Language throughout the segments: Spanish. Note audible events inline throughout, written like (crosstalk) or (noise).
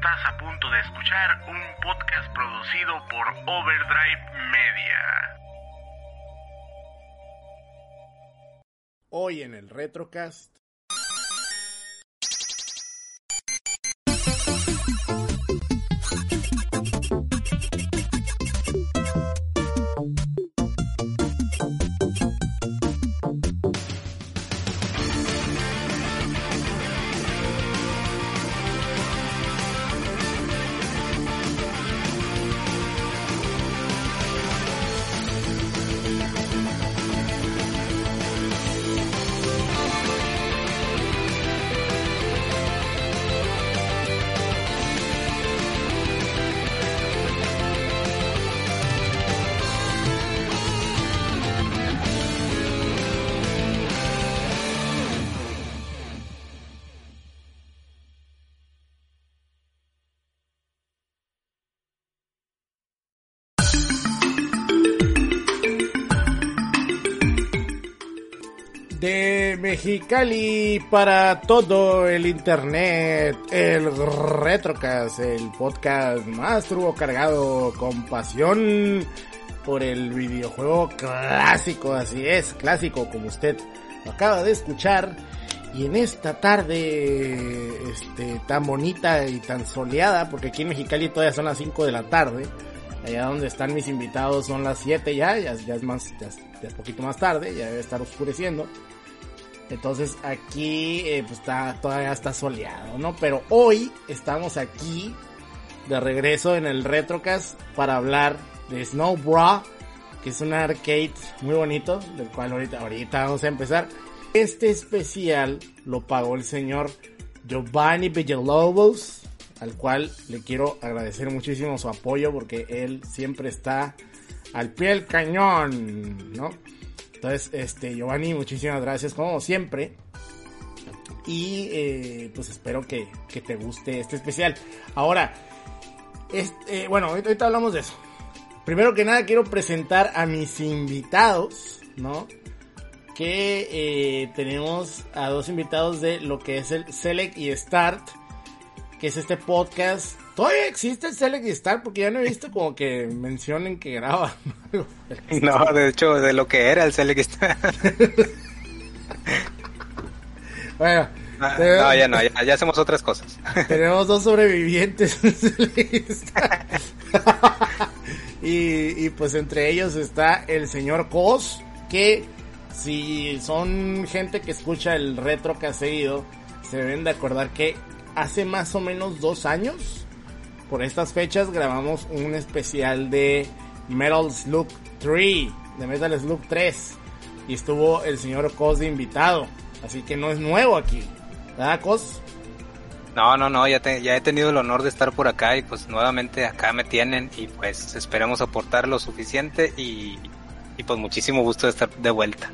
Estás a punto de escuchar un podcast producido por Overdrive Media. Hoy en el Retrocast. Mexicali para todo el internet, el Retrocast, el podcast más turbo cargado con pasión por el videojuego clásico, así es, clásico como usted lo acaba de escuchar. Y en esta tarde este, tan bonita y tan soleada, porque aquí en Mexicali todavía son las 5 de la tarde, allá donde están mis invitados son las 7 ya, ya, es más, ya, es poquito más tarde, ya debe estar oscureciendo. Entonces aquí eh, pues está, todavía está soleado, ¿no? Pero hoy estamos aquí de regreso en el Retrocast para hablar de Snow Bra, que es un arcade muy bonito, del cual ahorita, ahorita vamos a empezar. Este especial lo pagó el señor Giovanni Villalobos, al cual le quiero agradecer muchísimo su apoyo porque él siempre está al pie del cañón, ¿no? Entonces, este, Giovanni, muchísimas gracias como siempre. Y eh, pues espero que, que, te guste este especial. Ahora, este, bueno, ahorita hablamos de eso. Primero que nada quiero presentar a mis invitados, ¿no? Que eh, tenemos a dos invitados de lo que es el Select y Start, que es este podcast Todavía existe el Select y Star porque ya no he visto como que mencionen que graba. (laughs) no, de hecho, de lo que era el Select y Star. bueno. No, no, ya no, ya, ya, hacemos otras cosas. (laughs) Tenemos dos sobrevivientes y, y pues entre ellos está el señor Cos, que si son gente que escucha el retro que ha seguido, se deben de acordar que hace más o menos dos años por estas fechas grabamos un especial de Metal Slug 3, de Metal Slug 3. Y estuvo el señor Cos de invitado. Así que no es nuevo aquí. ¿Verdad, Cos? No, no, no, ya, ya he tenido el honor de estar por acá y pues nuevamente acá me tienen y pues esperemos aportar lo suficiente y, y pues muchísimo gusto de estar de vuelta.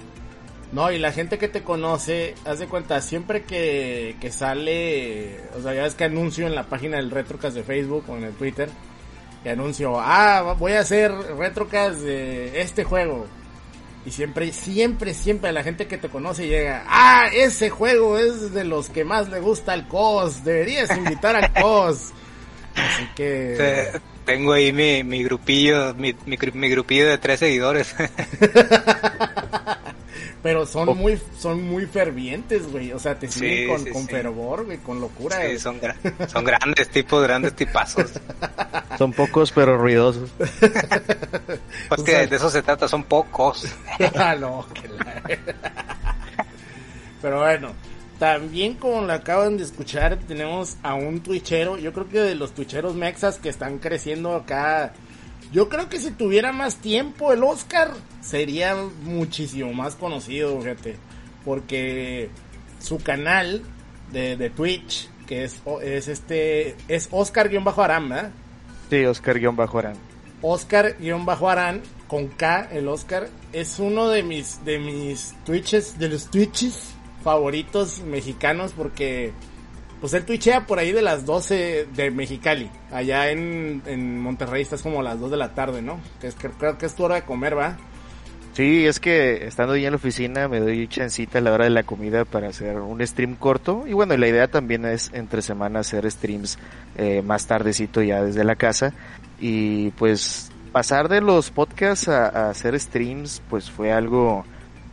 No, y la gente que te conoce, haz de cuenta, siempre que, que sale, o sea, ya ves que anuncio en la página del Retrocast de Facebook o en el Twitter, que anuncio, ah, voy a hacer Retrocast de este juego. Y siempre, siempre, siempre la gente que te conoce llega, ah, ese juego es de los que más le gusta al COS, deberías invitar al COS. Así que... Tengo ahí mi, mi grupillo, mi, mi, mi grupillo de tres seguidores. (laughs) Pero son muy son muy fervientes, güey. O sea, te siguen con, con fervor, güey, con locura. Sí, son, son grandes tipos, grandes tipazos. (laughs) Son pocos, pero ruidosos. (laughs) pues que de eso se trata, son pocos. (laughs) ah, no, que la... Pero bueno, también como lo acaban de escuchar, tenemos a un twitchero. Yo creo que de los twitcheros mexas que están creciendo acá yo creo que si tuviera más tiempo el Oscar, sería muchísimo más conocido, fíjate. Porque su canal de, de Twitch, que es, es este, es Oscar-Arán, ¿verdad? Sí, Oscar-Arán. Oscar-Arán, con K, el Oscar, es uno de mis, de mis Twitches, de los Twitches favoritos mexicanos porque pues él twitchea por ahí de las 12 de Mexicali. Allá en, en Monterrey estás como a las 2 de la tarde, ¿no? Que es, creo que es tu hora de comer, ¿va? Sí, es que estando ahí en la oficina me doy chancita a la hora de la comida para hacer un stream corto. Y bueno, la idea también es entre semana hacer streams eh, más tardecito ya desde la casa. Y pues pasar de los podcasts a, hacer streams pues fue algo,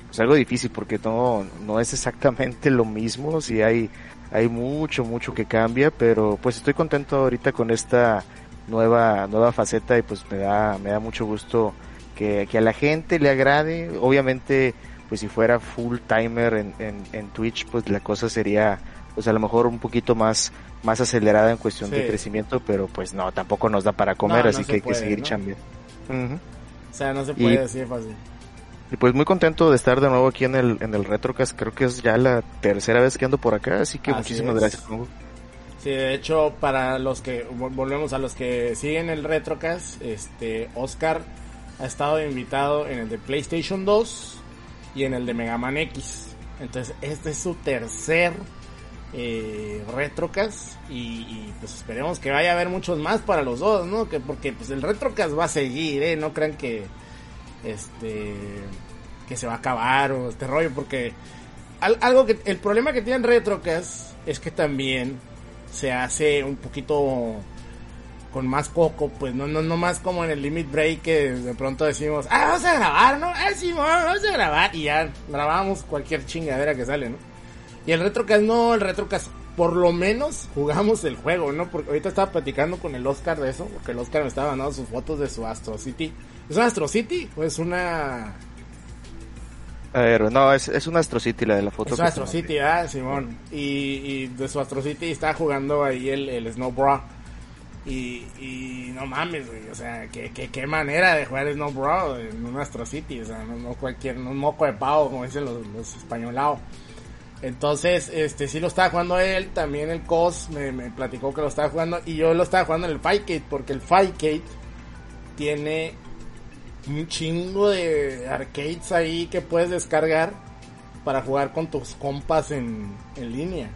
pues algo difícil porque no, no es exactamente (laughs) lo mismo. Sí hay, hay mucho, mucho que cambia, pero pues estoy contento ahorita con esta nueva, nueva faceta y pues me da, me da mucho gusto que, a la gente le agrade. Obviamente, pues si fuera full timer en, en, Twitch, pues la cosa sería, pues a lo mejor un poquito más, más acelerada en cuestión de crecimiento, pero pues no, tampoco nos da para comer, así que hay que seguir chambeando. O sea, no se puede así fácil. Y pues muy contento de estar de nuevo aquí en el, en el Retrocast. Creo que es ya la tercera vez que ando por acá, así que muchísimas gracias. Sí, de hecho, para los que volvemos a los que siguen el Retrocast, este Oscar ha estado invitado en el de PlayStation 2 y en el de Mega Man X. Entonces, este es su tercer eh, Retrocast y, pues esperemos que vaya a haber muchos más para los dos, ¿no? Que porque pues el Retrocast va a seguir, ¿eh? No crean que este que se va a acabar o este rollo porque algo que el problema que tienen Retrocast es que también se hace un poquito con más coco, pues no, no, no más como en el Limit Break de pronto decimos, ah, vamos a grabar, ¿no? Ah, sí, vamos a grabar. Y ya grabamos cualquier chingadera que sale, ¿no? Y el Retrocast no, el Retrocast por lo menos jugamos el juego, ¿no? Porque ahorita estaba platicando con el Oscar de eso, porque el Oscar me estaba mandando sus fotos de su Astro City. ¿Es una Astro City o es una...? A ver, no, es, es una Astro City la de la foto. Es una Astro City, ah, Simón. Y, y de su Astro City está jugando ahí el, el Snow Bra. Y, y no mames, güey, o sea, qué, qué, qué manera de jugar Snow Bro en un Astro City, o sea, no, no cualquier, no un moco de pavo, como dicen los, los españolados. Entonces, este, sí lo estaba jugando él, también el COS me, me, platicó que lo estaba jugando, y yo lo estaba jugando en el Fightcade, porque el Fightcade tiene un chingo de arcades ahí que puedes descargar para jugar con tus compas en, en línea.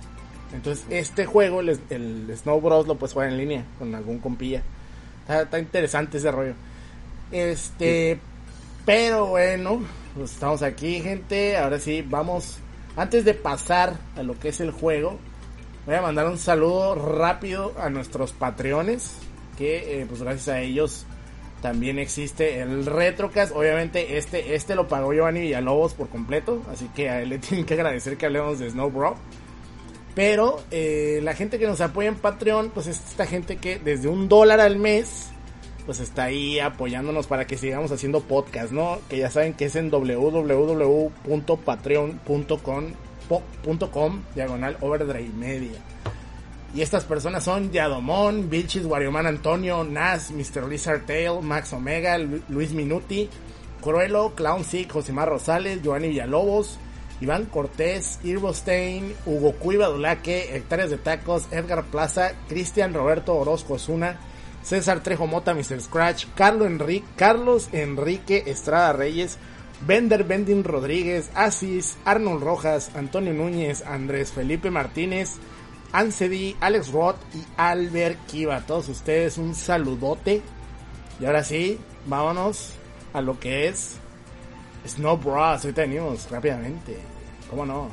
Entonces, este juego, el, Snow Bros, lo puedes jugar en línea con algún compilla. Está, interesante ese rollo. Este, pero bueno, pues estamos aquí, gente. Ahora sí, vamos. Antes de pasar a lo que es el juego, voy a mandar un saludo rápido a nuestros patreones. Que, eh, pues gracias a ellos también existe el Retrocast. Obviamente, este, este lo pagó Giovanni Villalobos por completo. Así que a él le (laughs) tienen que agradecer que hablemos de Snow Bro. Pero eh, la gente que nos apoya en Patreon, pues es esta gente que desde un dólar al mes, pues está ahí apoyándonos para que sigamos haciendo podcast, ¿no? Que ya saben que es en www.patreon.com diagonal overdrive media. Y estas personas son Yadomón, Vilchis, Warioman Antonio, Nas, Mr. Lizard Tail, Max Omega, Luis Minuti, Cruelo, Clown Sick, Josimar Rosales, Giovanni Villalobos, Iván Cortés, Irvo Stein, Hugo Cuiva Dulaque, Hectáreas de Tacos, Edgar Plaza, Cristian Roberto Orozco Osuna, César Trejo Mota, Mr. Scratch, Carlos Enrique, Carlos Enrique Estrada Reyes, Bender Bending Rodríguez, Asis, Arnold Rojas, Antonio Núñez, Andrés Felipe Martínez, Ansedi, Alex Roth y Albert Kiva. Todos ustedes un saludote. Y ahora sí, vámonos a lo que es Snow Bros. Ahorita venimos rápidamente. ¿Cómo no?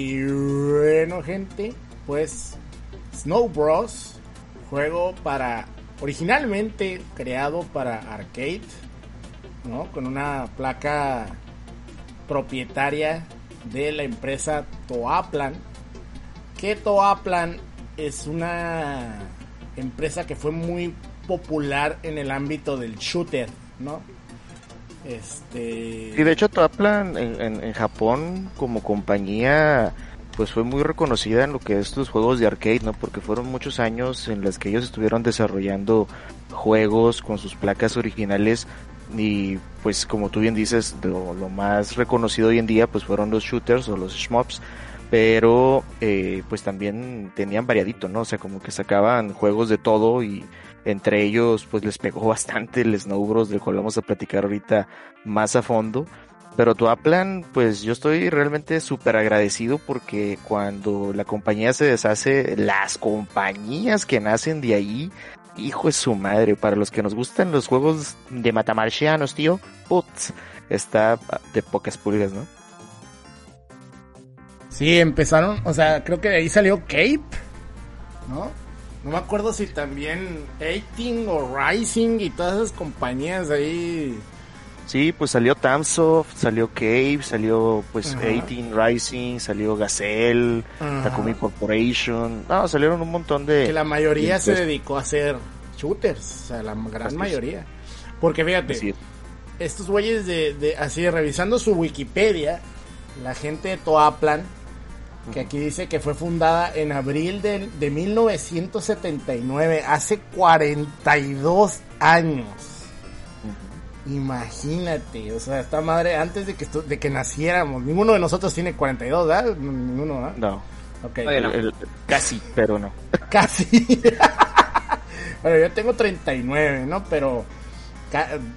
Y bueno, gente, pues Snow Bros, juego para originalmente creado para arcade, ¿no? Con una placa propietaria de la empresa Toaplan. Que Toaplan es una empresa que fue muy popular en el ámbito del shooter, ¿no? Este. Y de hecho, Toaplan en, en, Japón, como compañía, pues fue muy reconocida en lo que es los juegos de arcade, ¿no? Porque fueron muchos años en los que ellos estuvieron desarrollando juegos con sus placas originales. Y pues, como tú bien dices, lo, lo más reconocido hoy en día, pues fueron los shooters o los shmups pero eh, pues también tenían variadito, ¿no? O sea, como que sacaban juegos de todo y entre ellos pues les pegó (laughs) bastante el Snow Bros, del cual vamos a platicar ahorita más a fondo. Pero tu Aplan, pues yo estoy realmente súper agradecido porque cuando la compañía se deshace, las compañías que nacen de ahí, hijo de su madre, para los que nos gustan los juegos de matamarcianos, tío, putz, está de pocas pulgas, ¿no? Sí, empezaron, o sea, creo que de ahí salió Cape, ¿no? No me acuerdo si también 18 o Rising y todas esas compañías ahí. Sí, pues salió Tamsoft, salió Cave, salió pues Ajá. 18 Rising, salió Gazelle, Ajá. Takumi Corporation. No, salieron un montón de. Que la mayoría de se dedicó a hacer shooters, o sea, la gran así mayoría. Porque fíjate, estos güeyes de, de, así revisando su Wikipedia, la gente de Toaplan, que aquí dice que fue fundada en abril de, de 1979, hace 42 años. Imagínate, o sea, esta madre antes de que de que naciéramos, ninguno de nosotros tiene 42, ¿verdad? Ninguno, ¿verdad? No. Okay. El, el, casi, pero no. (laughs) Casi. (laughs) bueno, yo tengo 39, ¿no? Pero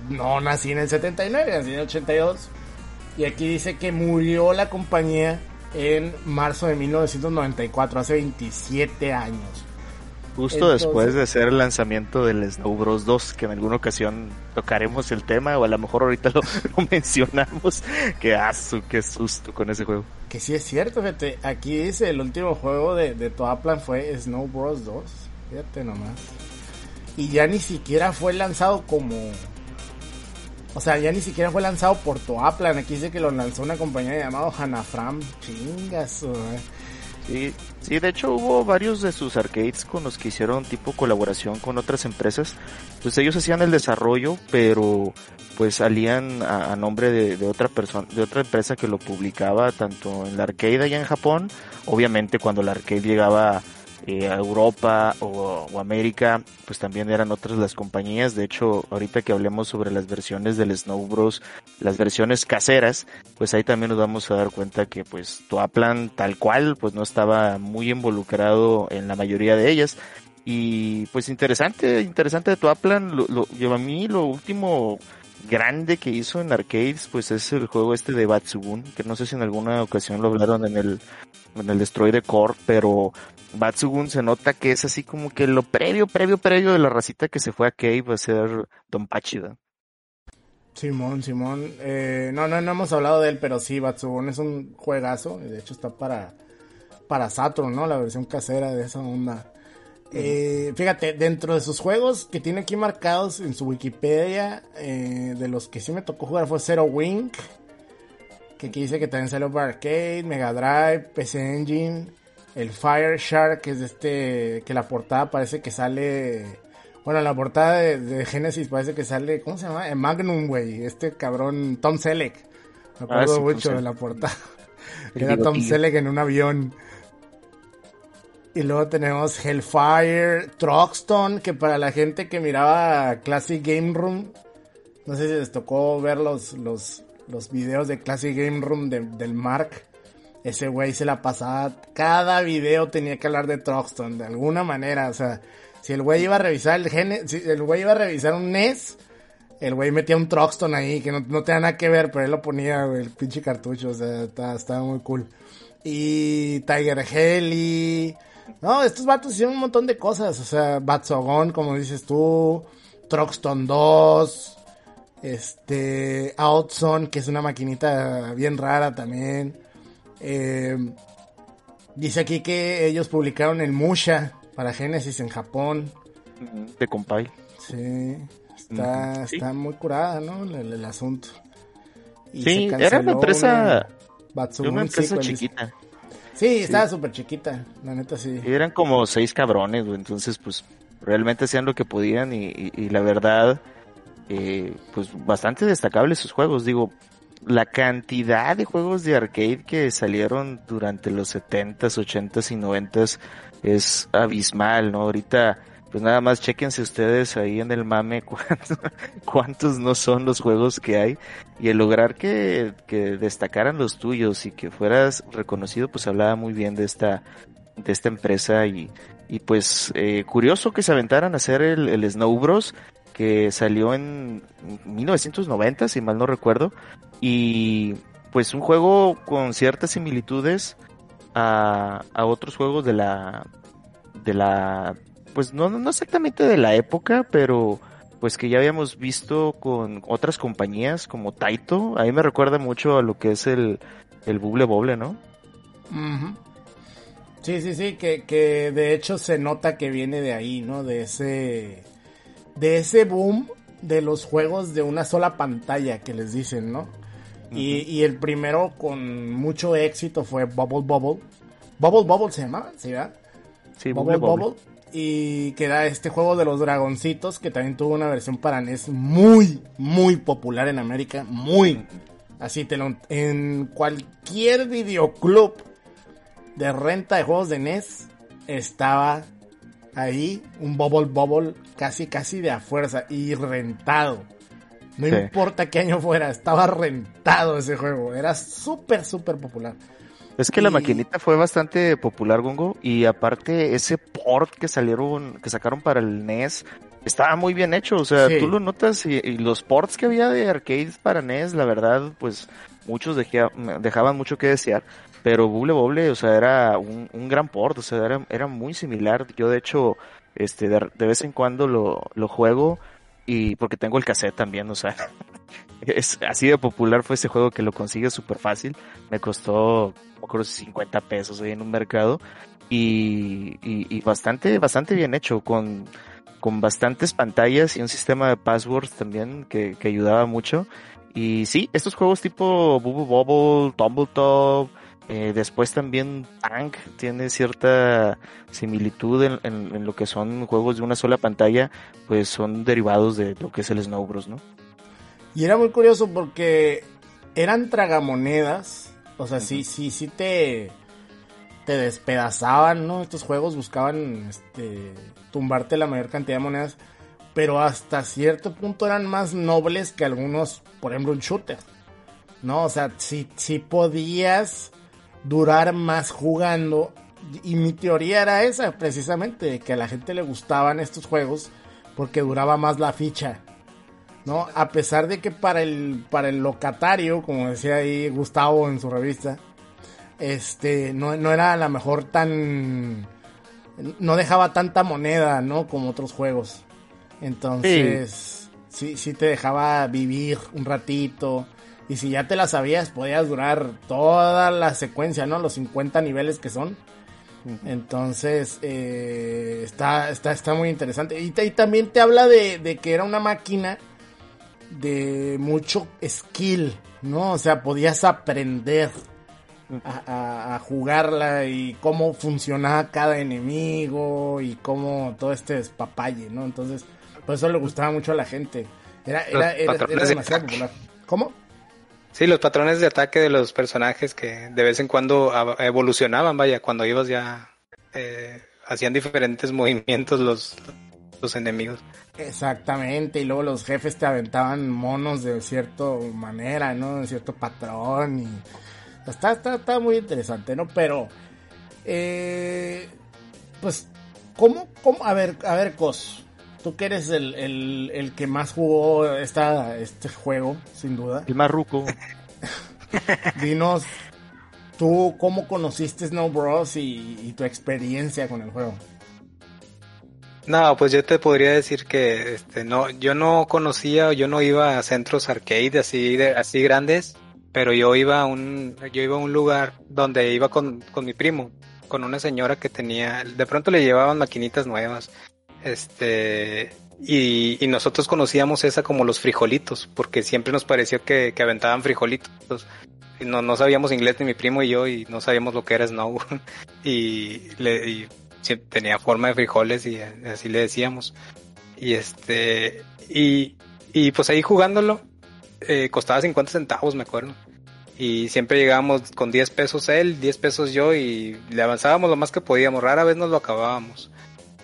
no nací en el 79, nací en el 82. Y aquí dice que murió la compañía en marzo de 1994, hace 27 años. Justo Entonces, después de hacer el lanzamiento del Snow Bros 2, que en alguna ocasión tocaremos el tema, o a lo mejor ahorita lo, (laughs) lo mencionamos, que asu, qué susto con ese juego. Que sí es cierto, fíjate, aquí dice el último juego de, de Toaplan fue Snow Bros 2, fíjate nomás. Y ya ni siquiera fue lanzado como o sea, ya ni siquiera fue lanzado por Toaplan. Aquí dice que lo lanzó una compañía llamada Hanafram. Chingas, Sí, sí, de hecho hubo varios de sus arcades con los que hicieron tipo colaboración con otras empresas. Pues ellos hacían el desarrollo, pero pues salían a, nombre de, de, otra persona, de otra empresa que lo publicaba tanto en la arcade allá en Japón. Obviamente cuando la arcade llegaba eh, Europa o, o, América, pues también eran otras las compañías. De hecho, ahorita que hablemos sobre las versiones del Snow Bros, las versiones caseras, pues ahí también nos vamos a dar cuenta que pues Toaplan tal cual, pues no estaba muy involucrado en la mayoría de ellas. Y pues interesante, interesante de Toaplan, lo, lo, a mí lo último grande que hizo en arcades, pues es el juego este de Batsugun, que no sé si en alguna ocasión lo hablaron en el, en el Destroy the Core, pero Batsugun se nota que es así como que lo previo, previo, previo de la racita que se fue a Cave a ser Don Pachida. Simón, Simón, eh, no, no, no hemos hablado de él, pero sí, Batsugun es un juegazo, de hecho está para, para Saturn, ¿no? La versión casera de esa onda. Eh, fíjate, dentro de sus juegos que tiene aquí marcados en su Wikipedia, eh, de los que sí me tocó jugar fue Zero Wing, que aquí dice que también salió para Arcade, Mega Drive, PC Engine, el Fire Shark, que es este, que la portada parece que sale, bueno, la portada de, de Genesis parece que sale, ¿cómo se llama? En Magnum, güey, este cabrón Tom Selleck, me acuerdo ah, sí, mucho de la portada, era Tom Selleck en un avión. Y luego tenemos Hellfire, Truxton, que para la gente que miraba Classic Game Room, no sé si les tocó ver los, los, los videos de Classic Game Room de, del Mark. Ese güey se la pasaba, cada video tenía que hablar de Truxton, de alguna manera, o sea, si el güey iba a revisar el gene, si el güey iba a revisar un NES, el güey metía un Truxton ahí, que no, no tenía nada que ver, pero él lo ponía, güey, el pinche cartucho, o sea, estaba, muy cool. Y Tiger Heli, no, estos vatos hicieron un montón de cosas. O sea, Batsogon, como dices tú. Troxton 2. Este. Outzone, que es una maquinita bien rara también. Eh, Dice aquí que ellos publicaron el Musha para Genesis en Japón. De compile. Sí, está, Sí. está muy curada, ¿no? El, el asunto. Y Sí, era una empresa, Batsumon una empresa Sequel, chiquita. Sí, estaba súper chiquita, la neta sí. Eran como seis cabrones, güey. Entonces, pues, realmente hacían lo que podían y, y- y la verdad, eh, pues, bastante destacables sus juegos. Digo, la cantidad de juegos de arcade que salieron durante los 70s, 80s y 90s es abismal, ¿no? Ahorita, pues nada más chequense ustedes ahí en el mame (laughs) cuántos, no son los juegos que hay y el lograr que, que destacaran los tuyos y que fueras reconocido, pues hablaba muy bien de esta, de esta empresa y, y pues eh, curioso que se aventaran a hacer el, el Snow Bros que salió en 1990 si mal no recuerdo y pues un juego con ciertas similitudes a, a otros juegos de la de la pues no, no exactamente de la época pero pues que ya habíamos visto con otras compañías como Taito a mí me recuerda mucho a lo que es el el Bubble Bobble no. Sí, sí, sí, que, que de hecho se nota que viene de ahí, ¿no? De ese, de ese boom de los juegos de una sola pantalla que les dicen, ¿no? y, y el primero con mucho éxito fue Bubble Bubble. Bubble Bubble se llamaba, ¿sí, verdad? sí Bubble Bubble Bubble. Y que era este juego de los dragoncitos que también tuvo una versión para NES muy, muy popular en América. Muy. Así te lo... En cualquier videoclub de renta de juegos de NES estaba ahí un Bubble Bubble casi, casi de a fuerza y rentado. No Sí. importa qué año fuera, estaba rentado ese juego. Era súper, súper popular. Es que la maquinita fue bastante popular, Gongo, y aparte ese port que salieron, que sacaron para el NES, estaba muy bien hecho, o sea, Sí. tú lo notas y, y los ports que había de arcades para NES, la verdad, pues muchos dejaban mucho que desear, pero Bubble Bobble, o sea, era un, un gran port, o sea, era, era muy similar, yo de hecho, este, de, de vez en cuando lo, lo juego y porque tengo el cassette también, o sea, (laughs) es así de popular fue ese juego que lo consigue súper fácil, me costó, no creo, 50 pesos ahí en un mercado y, y, y bastante, bastante bien hecho, con, con bastantes pantallas y un sistema de passwords también que, que ayudaba mucho. Y sí, estos juegos tipo Bubble Bobble, Tumbletop, eh, después también Tank tiene cierta similitud en, en- en lo que son juegos de una sola pantalla, pues son derivados de lo que es el Snow Bros, ¿no? Y era muy curioso porque eran tragamonedas. O sea, sí, sí, sí te, te despedazaban, ¿no? Estos juegos buscaban este, tumbarte la mayor cantidad de monedas. Pero hasta cierto punto eran más nobles que algunos, por ejemplo, un shooter. ¿No? O sea, sí, sí podías durar más jugando. Y mi teoría era esa, precisamente, que a la gente le gustaban estos juegos porque duraba más la ficha. ¿no? A pesar de que para el, para el locatario, como decía ahí Gustavo en su revista, este, no, no era a lo mejor tan, no dejaba tanta moneda, ¿no? Como otros juegos. Entonces, sí, sí te dejaba vivir un ratito. Y si ya te la sabías, podías durar toda la secuencia, ¿no? Los 50 niveles que son. Entonces, eh, está, está, está muy interesante. Y, también te habla de, de que era una máquina de mucho skill, ¿no? O sea, podías aprender a, a- a jugarla y cómo funcionaba cada enemigo y cómo todo este despapalle, ¿no? Entonces, por eso le gustaba mucho a la gente. Era, era, era, era demasiado popular. ¿Cómo? Sí, los patrones de ataque de los personajes que de vez en cuando evolucionaban, vaya, cuando ibas ya eh, hacían diferentes (laughs) movimientos los, los enemigos. Exactamente, y luego los jefes te aventaban monos de cierta manera, ¿no? De cierto patrón y... Está, está, está muy interesante, ¿no? Pero... Eh, pues, ¿cómo, cómo? A ver, a ver, Cos. Tú que eres el, el, el que más jugó esta, este juego, sin duda. El marruco. (laughs) Dinos, tú cómo conociste Snow Bros. Y, y tu experiencia con el juego. No, pues yo te podría decir que este no, yo no conocía, yo no iba a centros arcade así de, así grandes, pero yo iba a un, yo iba a un lugar donde iba con, con mi primo con una señora que tenía, de pronto le llevaban maquinitas nuevas, este, y, nosotros conocíamos esa como los frijolitos, porque siempre nos pareció que, que aventaban frijolitos. Y no, no sabíamos inglés ni mi primo y yo y no sabíamos lo que era snow. (laughs) y, le, y tenía forma de frijoles y así le decíamos. Y este, y, y pues ahí jugándolo, eh, costaba 50 centavos, me acuerdo. Y siempre llegábamos con 10 pesos él, 10 pesos yo y le avanzábamos lo más que podíamos. Rara vez nos lo acabábamos.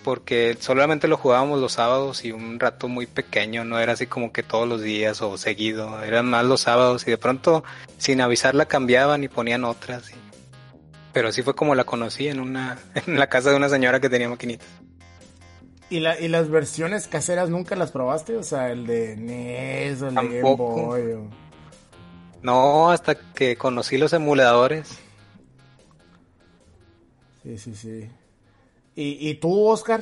Porque solamente lo jugábamos los sábados y un rato muy pequeño, no era así como que todos los días o seguido, eran más los sábados y de pronto sin avisarla cambiaban y ponían otras. Pero así fue como la conocí en una (laughs) en la casa de una señora que tenía maquinitas. ¿Y, la, ¿Y las versiones caseras nunca las probaste? O sea, el de NES o el de Game Boy. No, hasta que conocí los emuladores. Sí, sí, sí. ¿Y, ¿Y tú, Oscar?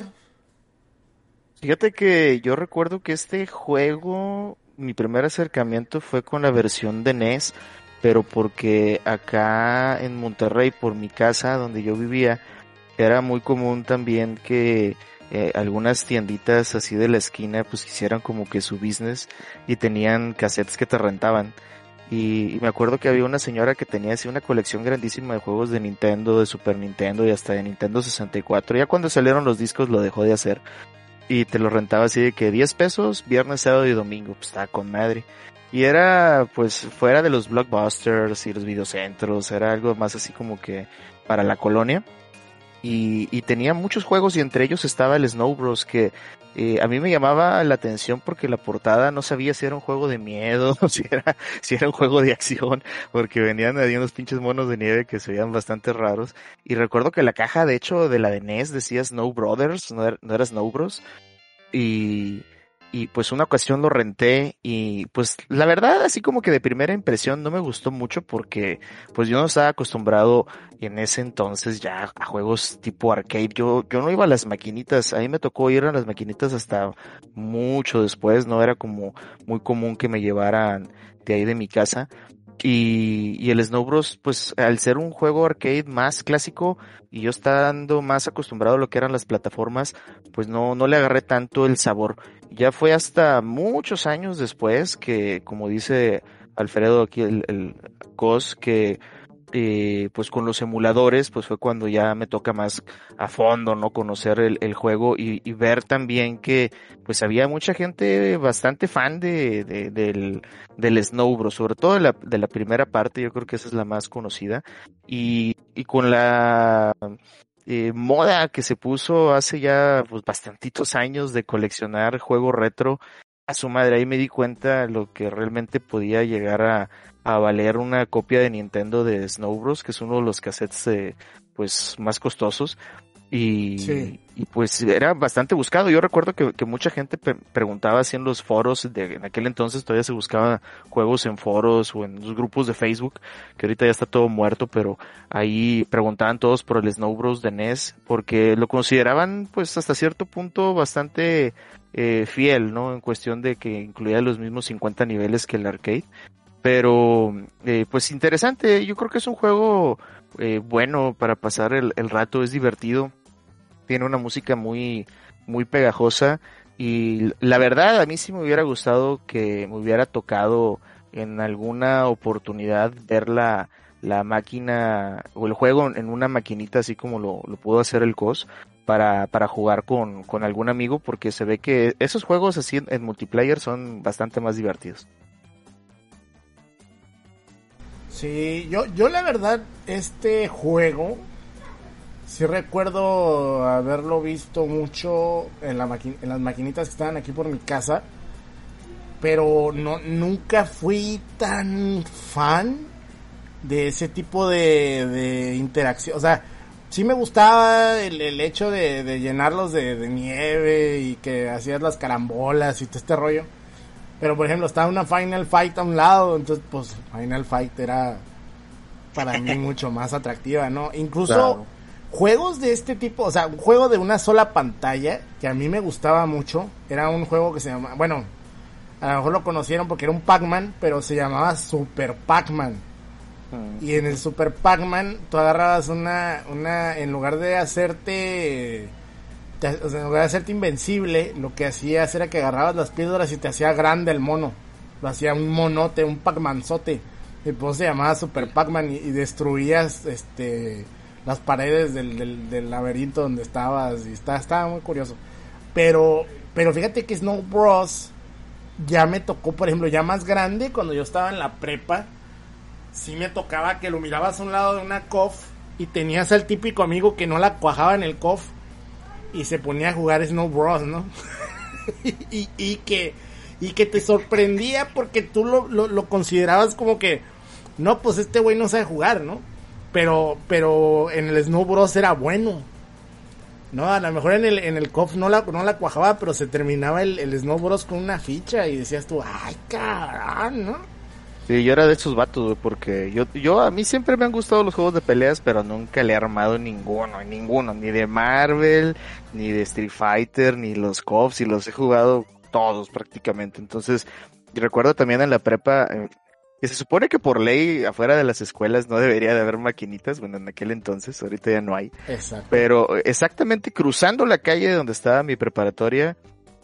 Fíjate que yo recuerdo que este juego, mi primer acercamiento fue con la versión de NES, pero porque acá en Monterrey, por mi casa donde yo vivía, era muy común también que eh, algunas tienditas así de la esquina pues hicieran como que su business y tenían cassettes que te rentaban. Y, me acuerdo que había una señora que tenía así una colección grandísima de juegos de Nintendo, de Super Nintendo y hasta de Nintendo 64. Ya cuando salieron los discos lo dejó de hacer. Y te lo rentaba así de que 10 pesos, viernes, sábado y domingo. Pues estaba con madre. Y era pues fuera de los blockbusters y los videocentros, era algo más así como que para la colonia y, tenía muchos juegos y entre ellos estaba el Snow Bros que eh, a mí me llamaba la atención porque la portada no sabía si era un juego de miedo, (laughs) si era, si era un juego de acción, porque venían ahí unos pinches monos de nieve que se veían bastante raros. Y recuerdo que la caja, de hecho, de la de NES decía Snow Brothers, no era, no era Snow Bros. Y, y pues una ocasión lo renté y pues la verdad así como que de primera impresión no me gustó mucho porque pues yo no estaba acostumbrado en ese entonces ya a juegos tipo arcade. Yo, yo no iba a las maquinitas, a mí me tocó ir a las maquinitas hasta mucho después, no era como muy común que me llevaran de ahí de mi casa. Y, y el Snow Bros, pues al ser un juego arcade más clásico y yo estando más acostumbrado a lo que eran las plataformas, pues no, no le agarré tanto el sabor. Ya fue hasta muchos años después que, como dice Alfredo aquí, el, el COS, que eh, pues con los emuladores, pues fue cuando ya me toca más a fondo, ¿no? Conocer el, el juego y, y, ver también que pues había mucha gente bastante fan de, de del, del Snow Bros, sobre todo de la, de la primera parte, yo creo que esa es la más conocida. Y, y con la eh, moda que se puso hace ya pues bastantitos años de coleccionar juegos retro, a su madre, ahí me di cuenta lo que realmente podía llegar a, a valer una copia de Nintendo de Snow Bros, que es uno de los cassettes eh, pues más costosos. Y, y, pues era bastante buscado. Yo recuerdo que, que mucha gente preguntaba así en los foros, de, en aquel entonces todavía se buscaba juegos en foros o en los grupos de Facebook, que ahorita ya está todo muerto, pero ahí preguntaban todos por el Snow Bros de NES, porque lo consideraban pues hasta cierto punto bastante eh, fiel, ¿no? En cuestión de que incluía los mismos 50 niveles que el arcade. Pero, eh, pues interesante, yo creo que es un juego eh, bueno para pasar el, el, rato, es divertido, tiene una música muy, muy pegajosa y la verdad a mí sí me hubiera gustado que me hubiera tocado en alguna oportunidad ver la, la máquina o el juego en una maquinita así como lo, lo pudo hacer el COS para, para jugar con, con algún amigo porque se ve que esos juegos así en, en multiplayer son bastante más divertidos. Sí, yo, yo la verdad, este juego, sí recuerdo haberlo visto mucho en, la en las maquinitas que estaban aquí por mi casa, pero no, nunca fui tan fan de ese tipo de, de interacción. O sea, sí me gustaba el, el hecho de, de llenarlos de, de, nieve y que hacías las carambolas y todo este rollo. Pero por ejemplo, estaba una Final Fight a un lado, entonces pues Final Fight era para mí (laughs) mucho más atractiva, ¿no? Incluso claro. juegos de este tipo, o sea, un juego de una sola pantalla que a mí me gustaba mucho, era un juego que se llama, bueno, a lo mejor lo conocieron porque era un Pac-Man, pero se llamaba Super Pac-Man. Mm. Y en el Super Pac-Man tú agarrabas una, una, en lugar de hacerte, o sea, en lugar de hacerte invencible, lo que hacías era que agarrabas las piedras y te hacía grande el mono. Lo hacía un monote, un Pac-Manzote. Y pues se llamaba Super Pac-Man y, destruías, este, las paredes del, del, laberinto donde estabas y estaba muy curioso. Pero, pero fíjate que Snow Bros ya me tocó, por ejemplo, ya más grande, cuando yo estaba en la prepa, sí me tocaba que lo mirabas a un lado de una COF y tenías al típico amigo que no la cuajaba en el COF y se ponía a jugar Snow Bros, ¿no? (laughs) y, y, que, y que te sorprendía porque tú lo, lo, considerabas como que, no, pues este güey no sabe jugar, ¿no? Pero, pero en el Snow Bros era bueno. No, a lo mejor en el, en el COF no la, no la cuajaba, pero se terminaba el, el Snow Bros con una ficha y decías tú, ay, cabrón, ¿no? Sí, yo era de esos vatos, porque yo, yo a mí siempre me han gustado los juegos de peleas, pero nunca le he armado ninguno, ninguno, ni de Marvel, ni de Street Fighter, ni los COFs, y los he jugado todos prácticamente. Entonces, recuerdo también en la prepa, eh, que se supone que por ley afuera de las escuelas no debería de haber maquinitas, bueno, en aquel entonces, ahorita ya no hay. Exacto. Pero exactamente cruzando la calle donde estaba mi preparatoria,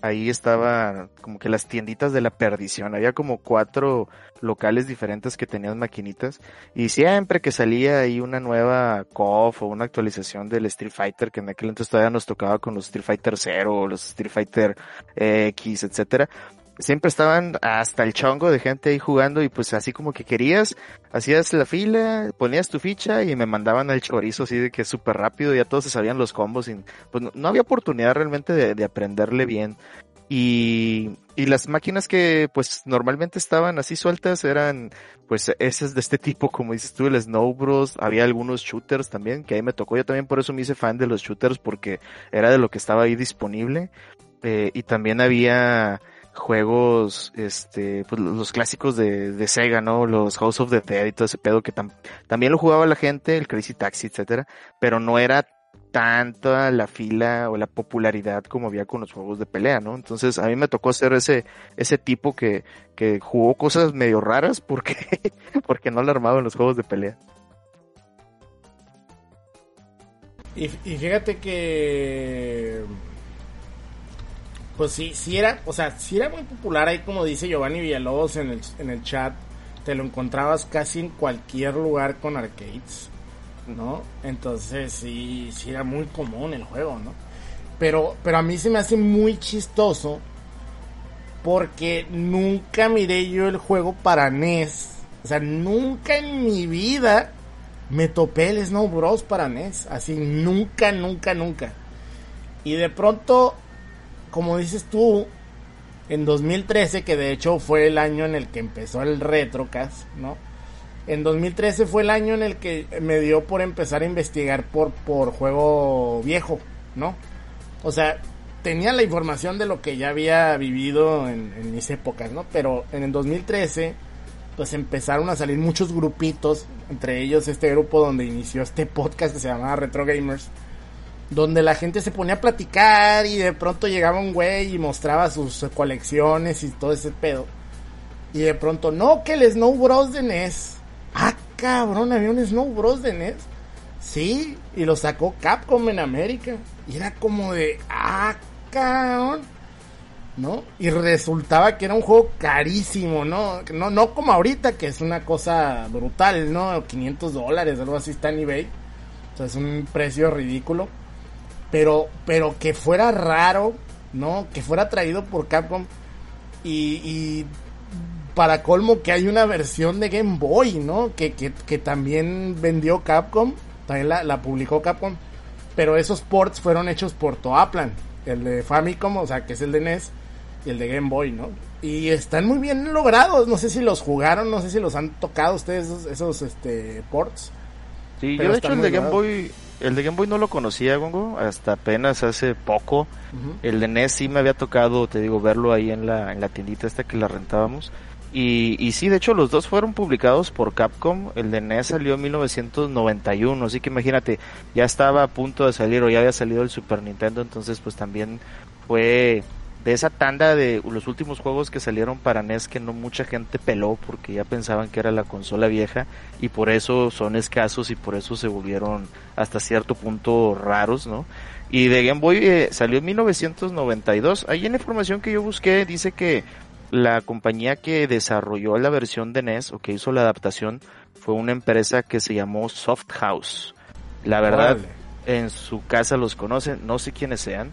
ahí estaba como que las tienditas de la perdición. Había como cuatro locales diferentes que tenían maquinitas. Y siempre que salía ahí una nueva COF o una actualización del Street Fighter, que en aquel entonces todavía nos tocaba con los Street Fighter 0 o los Street Fighter X, etcétera. Siempre estaban hasta el chongo de gente ahí jugando y pues así como que querías, hacías la fila, ponías tu ficha y me mandaban al chorizo así de que súper rápido, ya todos se sabían los combos y pues no, había oportunidad realmente de, de aprenderle bien. Y, y las máquinas que pues normalmente estaban así sueltas eran pues esas de este tipo, como dices tú, el Snow Bros, había algunos shooters también, que ahí me tocó, yo también por eso me hice fan de los shooters porque era de lo que estaba ahí disponible. Eh, y también había juegos, este, pues los clásicos de, de Sega, ¿no? Los House of the Dead y todo ese pedo que también lo jugaba la gente, el Crazy Taxi, etcétera, pero no era tanta la fila o la popularidad como había con los juegos de pelea, ¿no? Entonces a mí me tocó ser ese, ese tipo que, que jugó cosas medio raras porque, (laughs) porque no le armaba en los juegos de pelea. Y, fíjate que pues sí, sí era, o sea, sí era muy popular ahí como dice Giovanni Villalobos en el, en el chat, te lo encontrabas casi en cualquier lugar con arcades. ¿no? Entonces sí, sí era muy común el juego, ¿no? Pero, pero a mí se me hace muy chistoso porque nunca miré yo el juego para NES. O sea, nunca en mi vida me topé el Snow Bros para NES. Así, nunca, nunca, nunca. Y de pronto, como dices tú, en 2013, que de hecho fue el año en el que empezó el Retrocast, ¿no? En 2013 fue el año en el que me dio por empezar a investigar por, por juego viejo, ¿no? O sea, tenía la información de lo que ya había vivido en, mis épocas, ¿no? Pero en el 2013, pues empezaron a salir muchos grupitos, entre ellos este grupo donde inició este podcast que se llamaba Retro Gamers, donde la gente se ponía a platicar y de pronto llegaba un güey y mostraba sus colecciones y todo ese pedo. Y de pronto, no, que el Snow Bros de NES Ah, cabrón, había un Snow Bros de NES. Sí, y lo sacó Capcom en América. Y era como de, ah, cabrón. ¿No? Y resultaba que era un juego carísimo, ¿no? No, no como ahorita, que es una cosa brutal, ¿no? 500 dólares, algo así está en eBay. O sea, es un precio ridículo. Pero, pero que fuera raro, ¿no? Que fuera traído por Capcom. Y, y para colmo que hay una versión de Game Boy, ¿no? Que, que, también vendió Capcom, también la, publicó Capcom, pero esos ports fueron hechos por Toaplan, el de Famicom, o sea, que es el de NES, y el de Game Boy, ¿no? Y están muy bien logrados, no sé si los jugaron, no sé si los han tocado ustedes esos, este, ports. Sí, yo de hecho el de Game Boy, el de Game Boy no lo conocía, Gongo, hasta apenas hace poco. El de NES sí me había tocado, te digo, verlo ahí en la, en la tiendita esta que la rentábamos. Y, y sí, de hecho los dos fueron publicados por Capcom. El de NES salió en 1991, así que imagínate, ya estaba a punto de salir o ya había salido el Super Nintendo, entonces pues también fue de esa tanda de los últimos juegos que salieron para NES que no mucha gente peló porque ya pensaban que era la consola vieja y por eso son escasos y por eso se volvieron hasta cierto punto raros, ¿no? Y de Game Boy eh, salió en 1992. Ahí en la información que yo busqué dice que la compañía que desarrolló la versión de NES o que hizo la adaptación fue una empresa que se llamó Soft House. La verdad, en su casa los conocen, no sé quiénes sean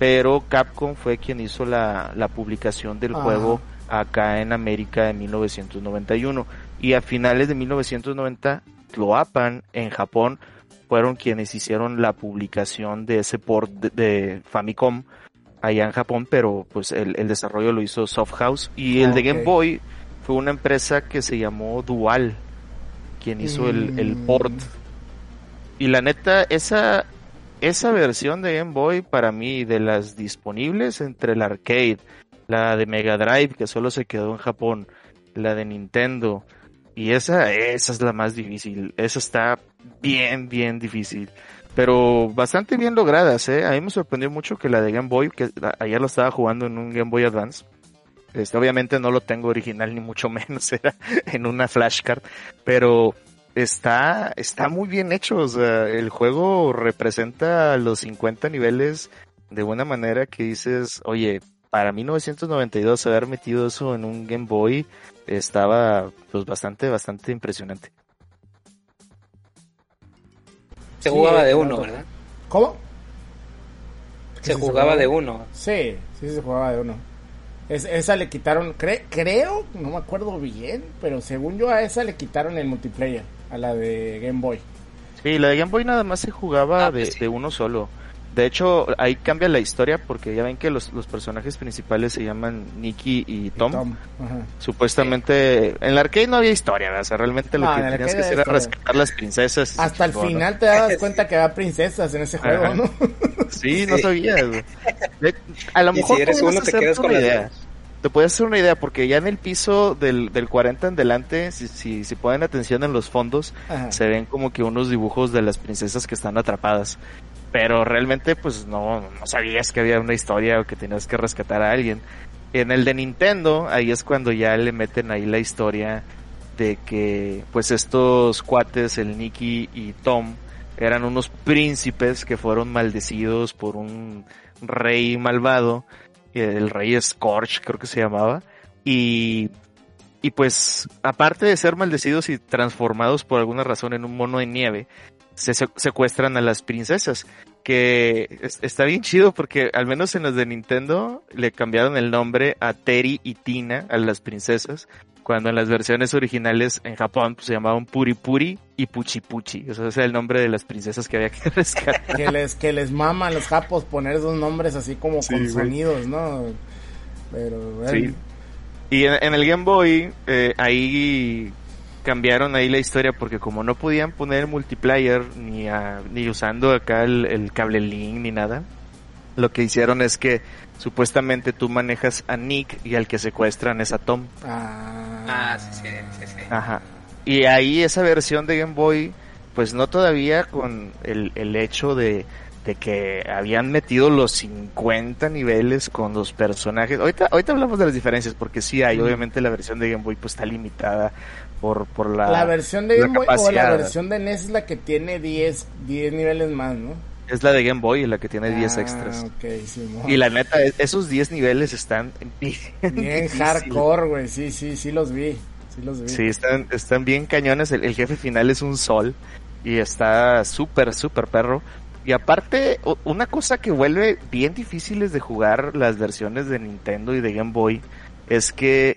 pero Capcom fue quien hizo la, la publicación del juego acá en América en 1991 y a finales de 1990 Cloapan en Japón fueron quienes hicieron la publicación de ese port de, Famicom allá en Japón, pero pues el, desarrollo lo hizo Soft House. Y el de Game Boy fue una empresa que se llamó Dual quien hizo el, el port. Mm. y la neta esa esa versión de Game Boy para mí de las disponibles entre el arcade, la de Mega Drive que solo se quedó en Japón, la de Nintendo y esa esa es la más difícil, esa está bien bien difícil, pero bastante bien logradas, eh. A mí me sorprendió mucho que la de Game Boy que ayer lo estaba jugando en un Game Boy Advance este, obviamente no lo tengo original ni mucho (laughs) menos, era en una flashcard, pero está, está muy bien hecho. O sea, el juego representa los 50 niveles de una manera que dices, oye, para 1992 haber metido eso en un Game Boy estaba pues bastante, bastante impresionante. Se jugaba de uno, ¿verdad? ¿Cómo? Se jugaba de uno. Sí, sí se jugaba de uno. esa le quitaron, creo, no me acuerdo bien, pero según yo a esa le quitaron el multiplayer a la de Game Boy. Sí, la de Game Boy nada más se jugaba ah, pues de, uno solo. De hecho, ahí cambia la historia porque ya ven que los, los personajes principales se llaman Nicky y Tom. Supuestamente, en la arcade no había historia, o sea, realmente lo que tenías que hacer era rescatar las princesas. Hasta el final te das (laughs) cuenta que había princesas en ese juego, ¿no? Sí, (laughs) no sabías. A lo mejor si eres uno te quedas con la idea te puedes hacer una idea, porque ya en el piso del, del 40 en delante, si, si, si ponen atención en los fondos, se ven como que unos dibujos de las princesas que están atrapadas. Pero realmente, pues no, no sabías que había una historia o que tenías que rescatar a alguien. En el de Nintendo, ahí es cuando ya le meten ahí la historia de que, pues estos cuates, el Nicky y Tom, eran unos príncipes que fueron maldecidos por un rey malvado el rey Scorch, creo que se llamaba, y, y pues aparte de ser maldecidos y transformados por alguna razón en un mono de nieve, se secuestran a las princesas, que está bien chido porque al menos en las de Nintendo le cambiaron el nombre a Teri y Tina, a las princesas, cuando en las versiones originales en Japón pues, se llamaban Puri Puri y Puchi Puchi. O sea, ese es el nombre de las princesas que había que (laughs) rescatar. que les, que les mama a los japos poner esos nombres así como con sonidos, ¿no? Pero, Sí. Y en, el Game Boy, eh, ahí cambiaron ahí la historia porque como no podían poner multiplayer ni, ni usando acá el, el cable link ni nada, lo que hicieron es que supuestamente tú manejas a Nick y al que secuestran es a Tom. Ah, ah sí, sí, sí, Ajá. Y ahí esa versión de Game Boy, pues no todavía con el, el hecho de, de que habían metido los 50 niveles con los personajes. Ahorita, ahorita hablamos de las diferencias, porque sí hay, obviamente la versión de Game Boy pues está limitada por, por la... La versión de Game Boy o la versión de NES es la que tiene 10, 10 niveles más, ¿no? Es la de Game Boy, la que tiene 10 ah, extras. y la neta, esos 10 niveles están bien, hardcore, güey. Sí, sí, sí los vi. Sí, los vi. sí están, están bien cañones. El, jefe final es un sol y está súper, súper perro. Y aparte, una cosa que vuelve bien difíciles de jugar las versiones de Nintendo y de Game Boy es que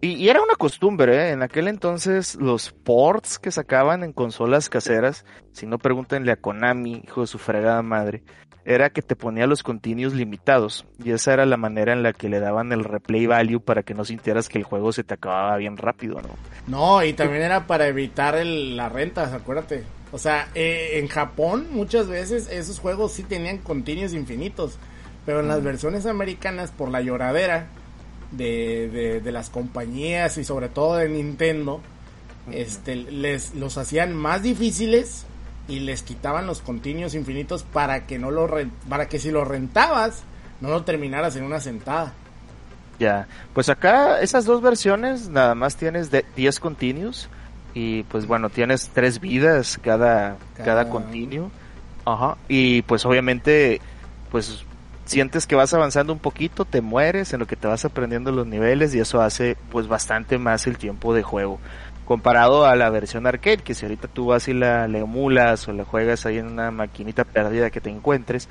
y, era una costumbre, ¿eh? en aquel entonces los ports que sacaban en consolas caseras, si no pregúntenle a Konami, hijo de su fregada madre, era que te ponía los continuos limitados. Y esa era la manera en la que le daban el replay value para que no sintieras que el juego se te acababa bien rápido, ¿no? No, y también era para evitar el, la renta, acuérdate. O sea, eh, en Japón muchas veces esos juegos sí tenían continuos infinitos. Pero en las versiones americanas, por la lloradera, de, de, las compañías y sobre todo de Nintendo, este, les los hacían más difíciles y les quitaban los continuos infinitos para que no lo para que si lo rentabas no lo terminaras en una sentada. Ya, pues acá esas dos versiones nada más tienes de 10 continuos y pues bueno, tienes tres vidas cada, cada, Cada- continuo. Ajá, y pues obviamente pues sientes que vas avanzando un poquito, te mueres en lo que te vas aprendiendo los niveles y eso hace pues bastante más el tiempo de juego. Comparado a la versión arcade, que si ahorita tú vas y la, la emulas o la juegas ahí en una maquinita perdida que te encuentres,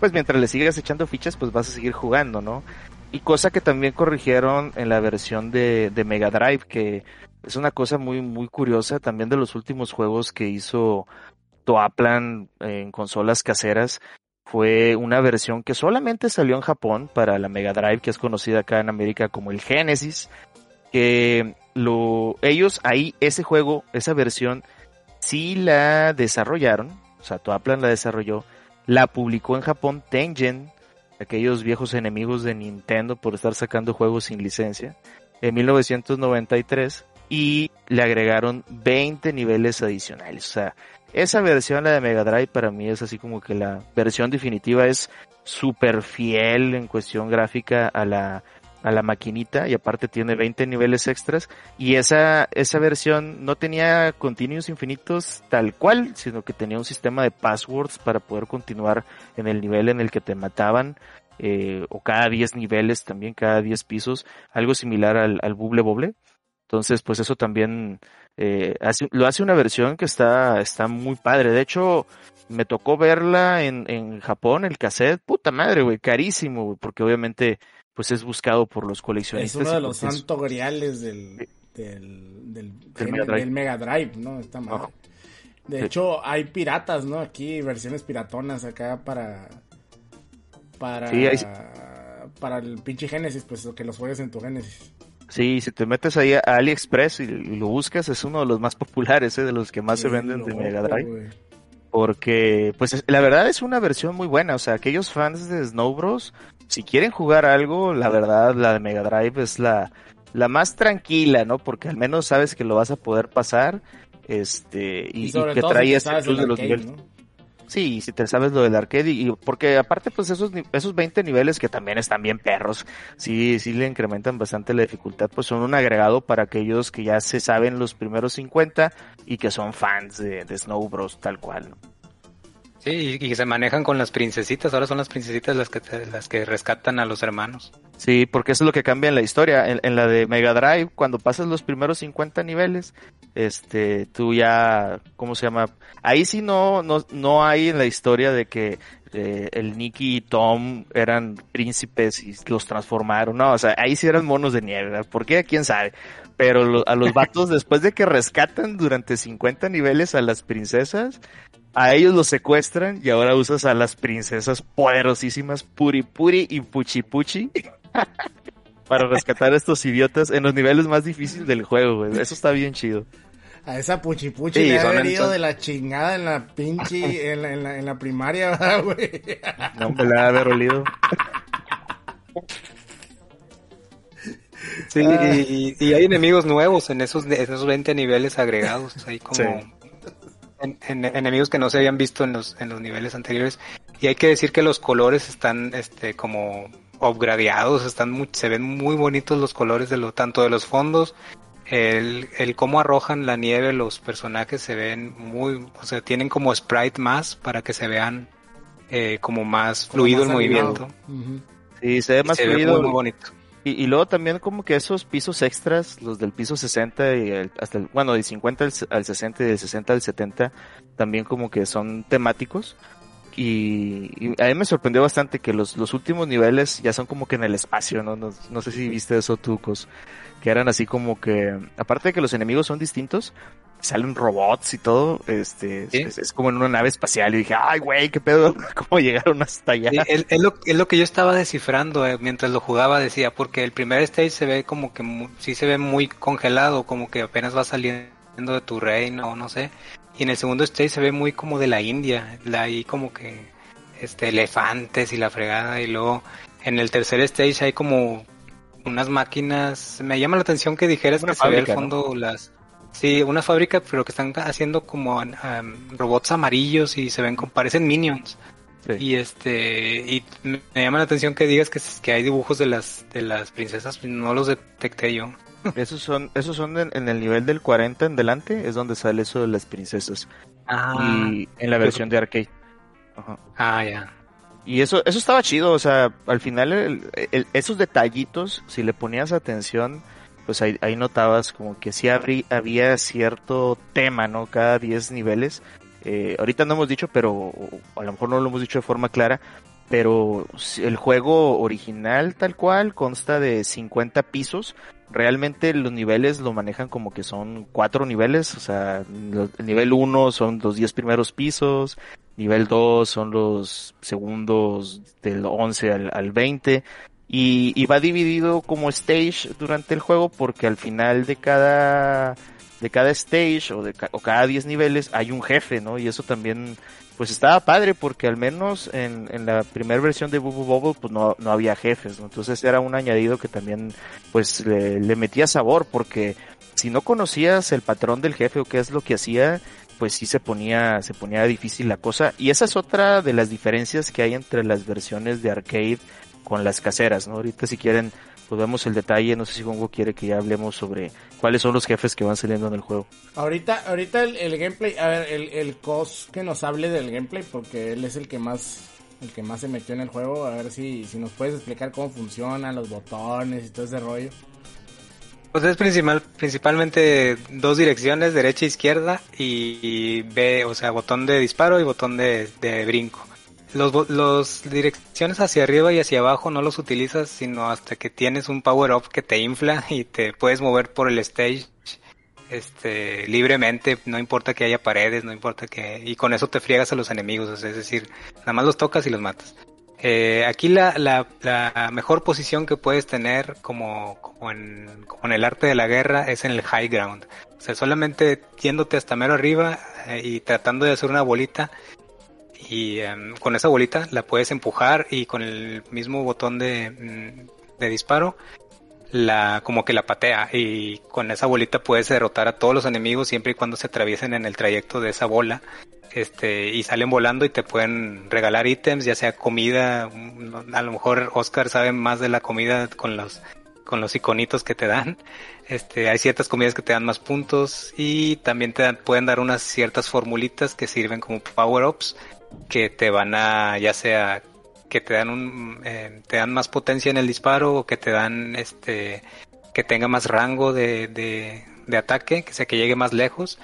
pues mientras le sigas echando fichas, pues vas a seguir jugando, ¿no? Y cosa que también corrigieron en la versión de, de Mega Drive, que es una cosa muy, muy curiosa también de los últimos juegos que hizo Toaplan en consolas caseras. Fue una versión que solamente salió en Japón para la Mega Drive, que es conocida acá en América como el Genesis. Que lo, ellos ahí, ese juego, esa versión, sí la desarrollaron. O sea, Toaplan la desarrolló. La publicó en Japón Tengen, aquellos viejos enemigos de Nintendo por estar sacando juegos sin licencia, en 1993 y le agregaron 20 niveles adicionales. O sea, esa versión, la de Mega Drive, para mí es así como que la versión definitiva es súper fiel en cuestión gráfica a la, a la maquinita y aparte tiene 20 niveles extras y esa, esa versión no tenía continuos infinitos tal cual, sino que tenía un sistema de passwords para poder continuar en el nivel en el que te mataban eh, o cada 10 niveles también, cada 10 pisos, algo similar al, al Bubble Bobble. Entonces, pues eso también eh, hace, lo hace una versión que está, está muy padre. De hecho, me tocó verla en, en Japón, el cassette. Puta madre, güey, carísimo, güey, porque obviamente pues es buscado por los Es coleccionistas. uno de los porque es- santos griales del, del, del, Del Mega Drive. del Mega Drive, ¿no? Madre. Ajá. De Sí. hecho, hay piratas, ¿no? Aquí, versiones piratonas acá para. Para. Sí, hay- Para el pinche Genesis, pues que los juegues en tu Genesis. Sí, si te metes ahí a AliExpress y, lo buscas, es uno de los más populares, ¿eh? de los que más se venden de Mega Drive. Porque, pues es- la verdad es una versión muy buena. O sea, aquellos fans de Snow Bros, si quieren jugar algo, la verdad, la de Mega Drive es la, la más tranquila, ¿no? Porque al menos sabes que lo vas a poder pasar. Este, y, y sobre que todo si trae ese el de los niveles. ¿no? Sí, si te sabes lo del arcade y, porque aparte pues esos esos 20 niveles que también están bien perros, sí sí le incrementan bastante la dificultad, pues son un agregado para aquellos que ya se saben los primeros 50 y que son fans de, de Snow Bros tal cual. Sí, y, se manejan con las princesitas. Ahora son las princesitas las que te- las que rescatan a los hermanos. Sí, porque eso es lo que cambia en la historia. En, en la de Mega Drive, cuando pasas los primeros 50 niveles, este, tú ya, ¿cómo se llama? Ahí sí no, no, no hay en la historia de que eh, el Nicky y Tom eran príncipes y los transformaron. No, o sea, ahí sí eran monos de nieve. ¿verdad? ¿Por qué? ¿Quién sabe? Pero lo- a los vatos, (laughs) después de que rescatan durante 50 niveles a las princesas, a ellos los secuestran y ahora usas a las princesas poderosísimas Puri Puri y Puchi Puchi (laughs) para rescatar a estos idiotas en los niveles más difíciles del juego, güey. Eso está bien chido. A esa puchi puchi Sí, le ha venido de la chingada en la pinche, (laughs) en la, en la, en la primaria, ¿verdad, güey. No me la ha haber olido. Sí, Ah. y, y hay enemigos nuevos en esos, en esos 20 niveles agregados. Hay como Sí. en- en- enemigos que no se habían visto en los, en los niveles anteriores. Y hay que decir que los colores están este, como upgradeados, están muy- se ven muy bonitos los colores de lo, tanto de los fondos. El, el cómo arrojan la nieve los personajes se ven muy, o sea, tienen como sprite más para que se vean eh, como más Como fluido más el movimiento. Sí, se ve Y más se fluido. muy, muy bonito. Y, y luego también como que esos pisos extras, los del piso 60 y el- hasta el, bueno, de 50 al, al 60 y de 60 al 70, también como que son temáticos. Y, y a mí me sorprendió bastante que los, los últimos niveles ya son como que en el espacio, ¿no? No, no sé si viste eso, Tucos. Que eran así como que, aparte de que los enemigos son distintos, salen robots y todo, este, Sí. es, es como en una nave espacial y dije, ay güey, qué pedo, (laughs) cómo llegaron hasta allá. Sí, es, es lo, es lo que yo estaba descifrando eh, mientras lo jugaba, decía, porque el primer stage se ve como que sí se ve muy congelado, como que apenas va saliendo de tu reino, o no sé. Y en el segundo stage se ve muy como de la India, la, ahí como que este elefantes y la fregada, y luego en el tercer stage hay como unas máquinas, me llama la atención que dijeras Una que se ve al fondo las... Sí, una fábrica, pero que están haciendo como um, robots amarillos y se ven como, parecen minions. Sí. Y este y me llama la atención que digas que, que hay dibujos de las de las princesas, no los detecté yo. (laughs) Esos son esos son en, en, el nivel del 40 en delante, es donde sale eso de las princesas. Ah, y en la versión de arcade. Ajá. Ah, ya. Y eso, eso estaba chido, o sea, al final el, esos detallitos, si le ponías atención, pues ahí, ahí notabas como que sí habría, había cierto tema, ¿no? Cada 10 niveles. Eh, ahorita no hemos dicho, pero a lo mejor no lo hemos dicho de forma clara, pero el juego original tal cual consta de 50 pisos. Realmente los niveles lo manejan como que son cuatro niveles, o sea, el nivel 1 son los 10 primeros pisos, nivel 2 son los segundos del 11 al, al 20 y, y, va dividido como stage durante el juego porque al final de cada de cada stage o de cada 10 niveles hay un jefe, ¿no? Y eso también pues estaba padre porque al menos en, en la primera versión de Bubble Bubble pues no, no había jefes, ¿no? Entonces era un añadido que también pues le, le metía sabor porque si no conocías el patrón del jefe o qué es lo que hacía, pues sí se ponía, se ponía difícil la cosa. Y esa es otra de las diferencias que hay entre las versiones de arcade con las caseras, ¿no? Ahorita si quieren, pues vemos el detalle, no sé si Hongo quiere que ya hablemos sobre cuáles son los jefes que van saliendo en el juego. Ahorita, ahorita el, el gameplay, a ver, el, el COS que nos hable del gameplay, porque él es el que más, el que más se metió en el juego, a ver si, si nos puedes explicar cómo funcionan los botones y todo ese rollo. Pues es principal, principalmente dos direcciones, derecha e izquierda, y, B, o sea, botón de disparo y botón de, de brinco. Los, los direcciones hacia arriba y hacia abajo no los utilizas sino hasta que tienes un power up que te infla y te puedes mover por el stage este libremente, no importa que haya paredes, no importa que y con eso te friegas a los enemigos, es decir, nada más los tocas y los matas. Eh, aquí la, la, la, mejor posición que puedes tener como, en, el arte de la guerra es en el high ground. O sea, solamente yéndote hasta mero arriba eh, y tratando de hacer una bolita y um, con esa bolita la puedes empujar y con el mismo botón de, mm, de disparo la como que la patea y con esa bolita puedes derrotar a todos los enemigos siempre y cuando se atraviesen en el trayecto de esa bola. Este y salen volando y te pueden regalar ítems ya sea comida mm, a lo mejor Oscar sabe más de la comida con los con los iconitos que te dan. Este hay ciertas comidas que te dan más puntos y también te dan, pueden dar unas ciertas formulitas que sirven como power ups que te van a ya sea que te dan un eh, te dan más potencia en el disparo o que te dan este que tenga más rango de, de, de ataque que sea que llegue más lejos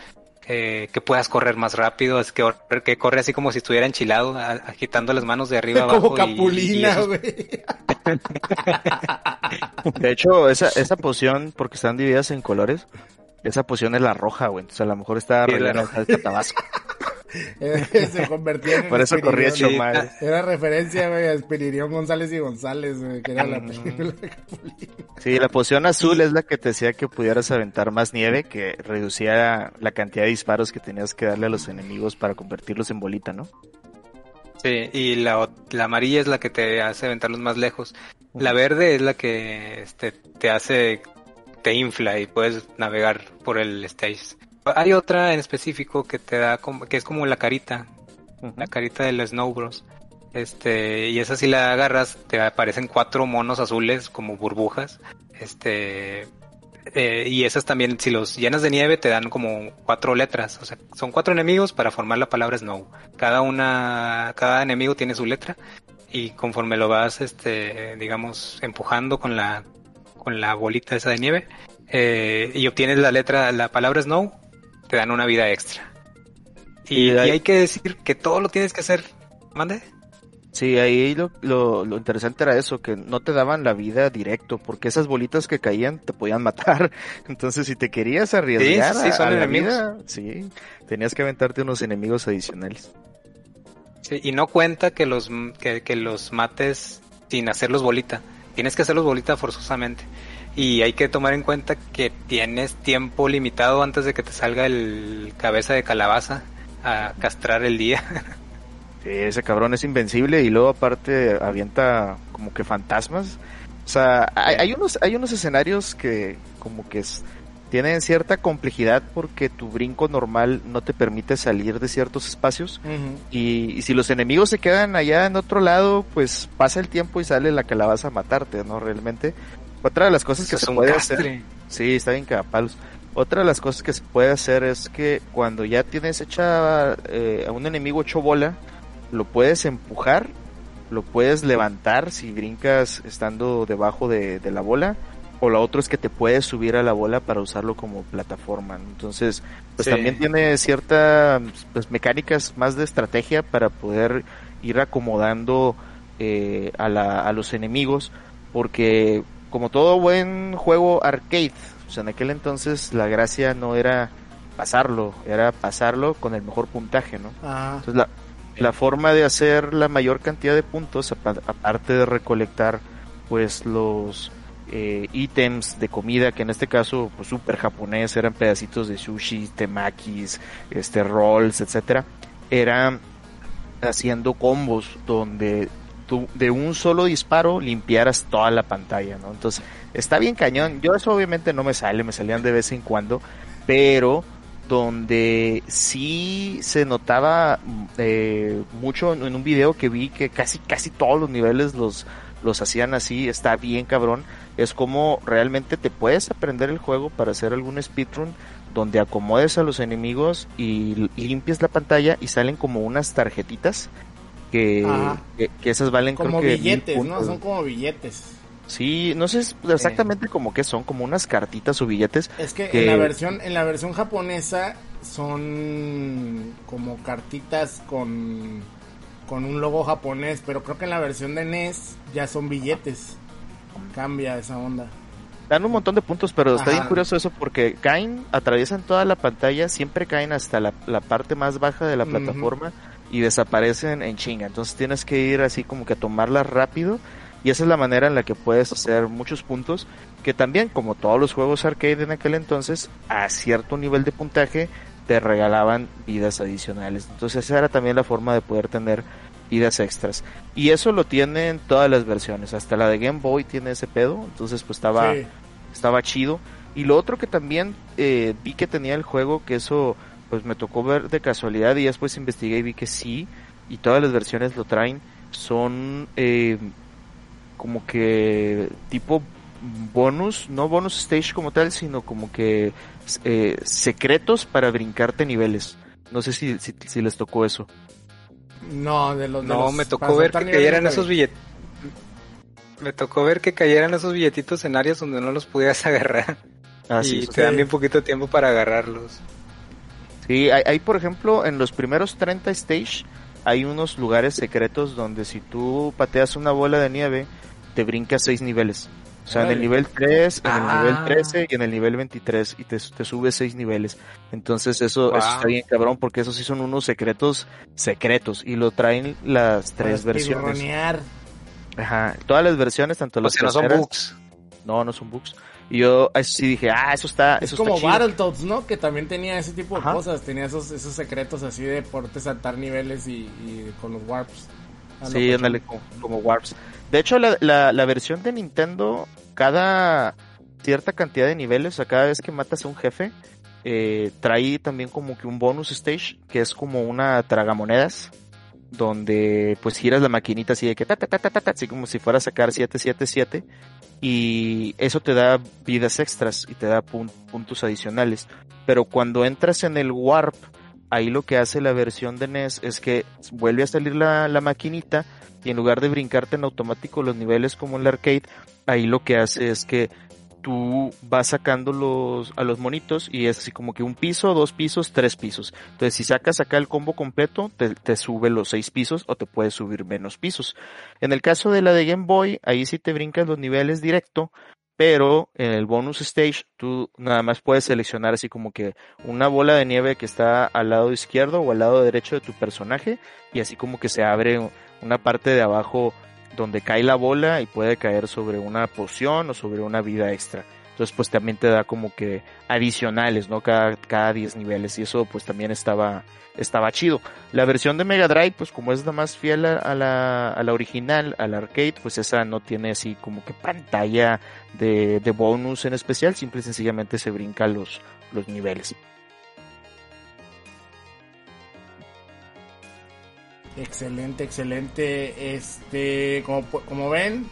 eh, que puedas correr más rápido, es que, que corre así como si estuviera enchilado, agitando las manos de arriba (laughs) abajo. Como capulina, güey. (laughs) de hecho, esa, esa poción, porque están divididas en colores, esa poción es la roja, güey. Entonces a lo mejor está rellena de tabasco. (laughs) (laughs) se convertía en Por eso corría Chomar. Era referencia, güey, a Espiririón González y González, güey, que era la película de Capulina. Sí, la poción azul es la que te decía que pudieras aventar más nieve, que reducía la cantidad de disparos que tenías que darle a los enemigos para convertirlos en bolita, ¿no? Sí, y la, la amarilla es la que te hace aventarlos más lejos. La verde es la que este, te hace, te infla y puedes navegar por el stage. Hay otra en específico que te da como, que es como la carita, la carita de los Snow Bros. Este, y esa si la agarras, te aparecen cuatro monos azules como burbujas. Este, eh, y esas también, si los llenas de nieve, te dan como cuatro letras. O sea, son cuatro enemigos para formar la palabra Snow. Cada una, cada enemigo tiene su letra. Y conforme lo vas, este, digamos, empujando con la, con la bolita esa de nieve, eh, y obtienes la letra, la palabra Snow, te dan una vida extra. Y, y hay que decir que todo lo tienes que hacer. ¿Mande? Sí, ahí lo, lo, lo, interesante era eso, que no te daban la vida directo, porque esas bolitas que caían te podían matar. (laughs) Entonces, si te querías arriesgar sí, sí, son a, la vida, sí, tenías que aventarte unos enemigos adicionales. Sí, y no cuenta que los, que, que los mates sin hacerlos bolita. Tienes que hacerlos bolita forzosamente. Y hay que tomar en cuenta que tienes tiempo limitado antes de que te salga el cabeza de calabaza a castrar el día. (laughs) Sí, ese cabrón es invencible y luego aparte avienta como que fantasmas. O sea, hay, hay unos hay unos escenarios que como que es, tienen cierta complejidad porque tu brinco normal no te permite salir de ciertos espacios y, y si los enemigos se quedan allá en otro lado, pues pasa el tiempo y sale la calabaza a matarte, ¿no? Realmente. Otra de las cosas que Eso se puede castre. hacer... Sí, está bien. Otra de las cosas que se puede hacer es que cuando ya tienes hecha eh, a un enemigo hecho bola, lo puedes empujar, lo puedes levantar si brincas estando debajo de, de la bola, o la otra es que te puedes subir a la bola para usarlo como plataforma. Entonces, pues Sí. también tiene ciertas pues, mecánicas más de estrategia para poder ir acomodando eh, a, la- a los enemigos, porque como todo buen juego arcade, o sea, en aquel entonces la gracia no era pasarlo, era pasarlo con el mejor puntaje, ¿no? Ajá. Entonces la, la forma de hacer la mayor cantidad de puntos, apa- aparte de recolectar pues los eh, ítems de comida, que en este caso pues súper japonés, eran pedacitos de sushi, temakis, este rolls, etcétera, era haciendo combos donde tú de un solo disparo limpiaras toda la pantalla, ¿no? Entonces, está bien cañón. Yo eso obviamente no me sale, me salían de vez en cuando, pero donde sí se notaba mm, eh, mucho en un video que vi que casi casi todos los niveles los los hacían así, está bien cabrón, es como realmente te puedes aprender el juego para hacer algún speedrun donde acomodes a los enemigos y limpies la pantalla y salen como unas tarjetitas que, Ajá. que, que esas valen Como creo que mil billetes, ¿no? Son como billetes. Sí, no sé exactamente como que son, como unas cartitas o billetes. Es que, que- en la versión en la versión japonesa son como cartitas con con un logo japonés, pero creo que en la versión de NES ya son billetes. Cambia esa onda. Dan un montón de puntos, pero está bien curioso eso porque caen, atraviesan toda la pantalla, siempre caen hasta la, la parte más baja de la plataforma y desaparecen en chinga. Entonces tienes que ir así como que a tomarlas rápido y esa es la manera en la que puedes hacer muchos puntos que también como todos los juegos arcade en aquel entonces a cierto nivel de puntaje te regalaban vidas adicionales. Entonces esa era también la forma de poder tener vidas extras. Y eso lo tienen todas las versiones, hasta la de Game Boy tiene ese pedo, entonces pues estaba Sí. estaba chido. Y lo otro que también eh, vi que tenía el juego, que eso pues me tocó ver de casualidad y después investigué y vi que sí, y todas las versiones lo traen, son eh, como que tipo bonus, no bonus stage como tal, sino como que eh, secretos para brincarte niveles. No sé si, si, si les tocó eso. No, de los de No, los- me tocó ver que cayeran de- esos billetes. Me tocó ver que cayeran esos billetitos en áreas donde no los podías (laughs) agarrar. Ah, sí, y eso te dan bien poquito tiempo para agarrarlos. Sí, hay, hay, por ejemplo en los primeros 30 stage hay unos lugares secretos donde si tú pateas una bola de nieve te brincas seis niveles. O sea, en el nivel 3, en el Ah. nivel 13 y en el nivel 23 y te, te subes seis niveles. Entonces eso, eso Wow. está bien cabrón porque esos sí son unos secretos secretos y lo traen las tres para versiones. Ajá, todas las versiones, tanto O las sea, no son bugs. No, no son bugs. Y yo eso sí dije, ah, eso está, Es eso como está chido. Battletoads, ¿no? Que también tenía ese tipo de Ajá. cosas. Tenía esos, esos secretos así de poderte saltar niveles y, y con los warps. Sí, ándale, como, como Warps. De hecho, la, la, la versión de Nintendo, cada cierta cantidad de niveles, o sea, cada vez que matas a un jefe, eh, trae también como que un bonus stage, que es como una tragamonedas, donde pues giras la maquinita así de que ta, ta, ta, ta, ta, ta, así como si fuera a sacar 777, y eso te da vidas extras y te da pun- puntos adicionales. Pero cuando entras en el Warp, ahí lo que hace la versión de NES es que vuelve a salir la, la maquinita y en lugar de brincarte en automático los niveles como en el arcade, ahí lo que hace es que tú vas sacando los, a los monitos y es así como que un piso, dos pisos, tres pisos. Entonces si sacas acá el combo completo, te, sube los seis pisos o te puede subir menos pisos. En el caso de la de Game Boy, ahí sí te brincas los niveles directo, pero en el bonus stage tú nada más puedes seleccionar así como que una bola de nieve que está al lado izquierdo o al lado derecho de tu personaje y así como que se abre una parte de abajo donde cae la bola y puede caer sobre una poción o sobre una vida extra. Entonces pues también te da como que adicionales, ¿no? Cada, cada 10 niveles y eso pues también estaba, estaba chido. La versión de Mega Drive pues como es la más fiel a, la, a la original, al arcade, pues esa no tiene así como que pantalla de, de bonus en especial, simple y sencillamente se brinca los, los niveles. Excelente, excelente. Este, como, como ven,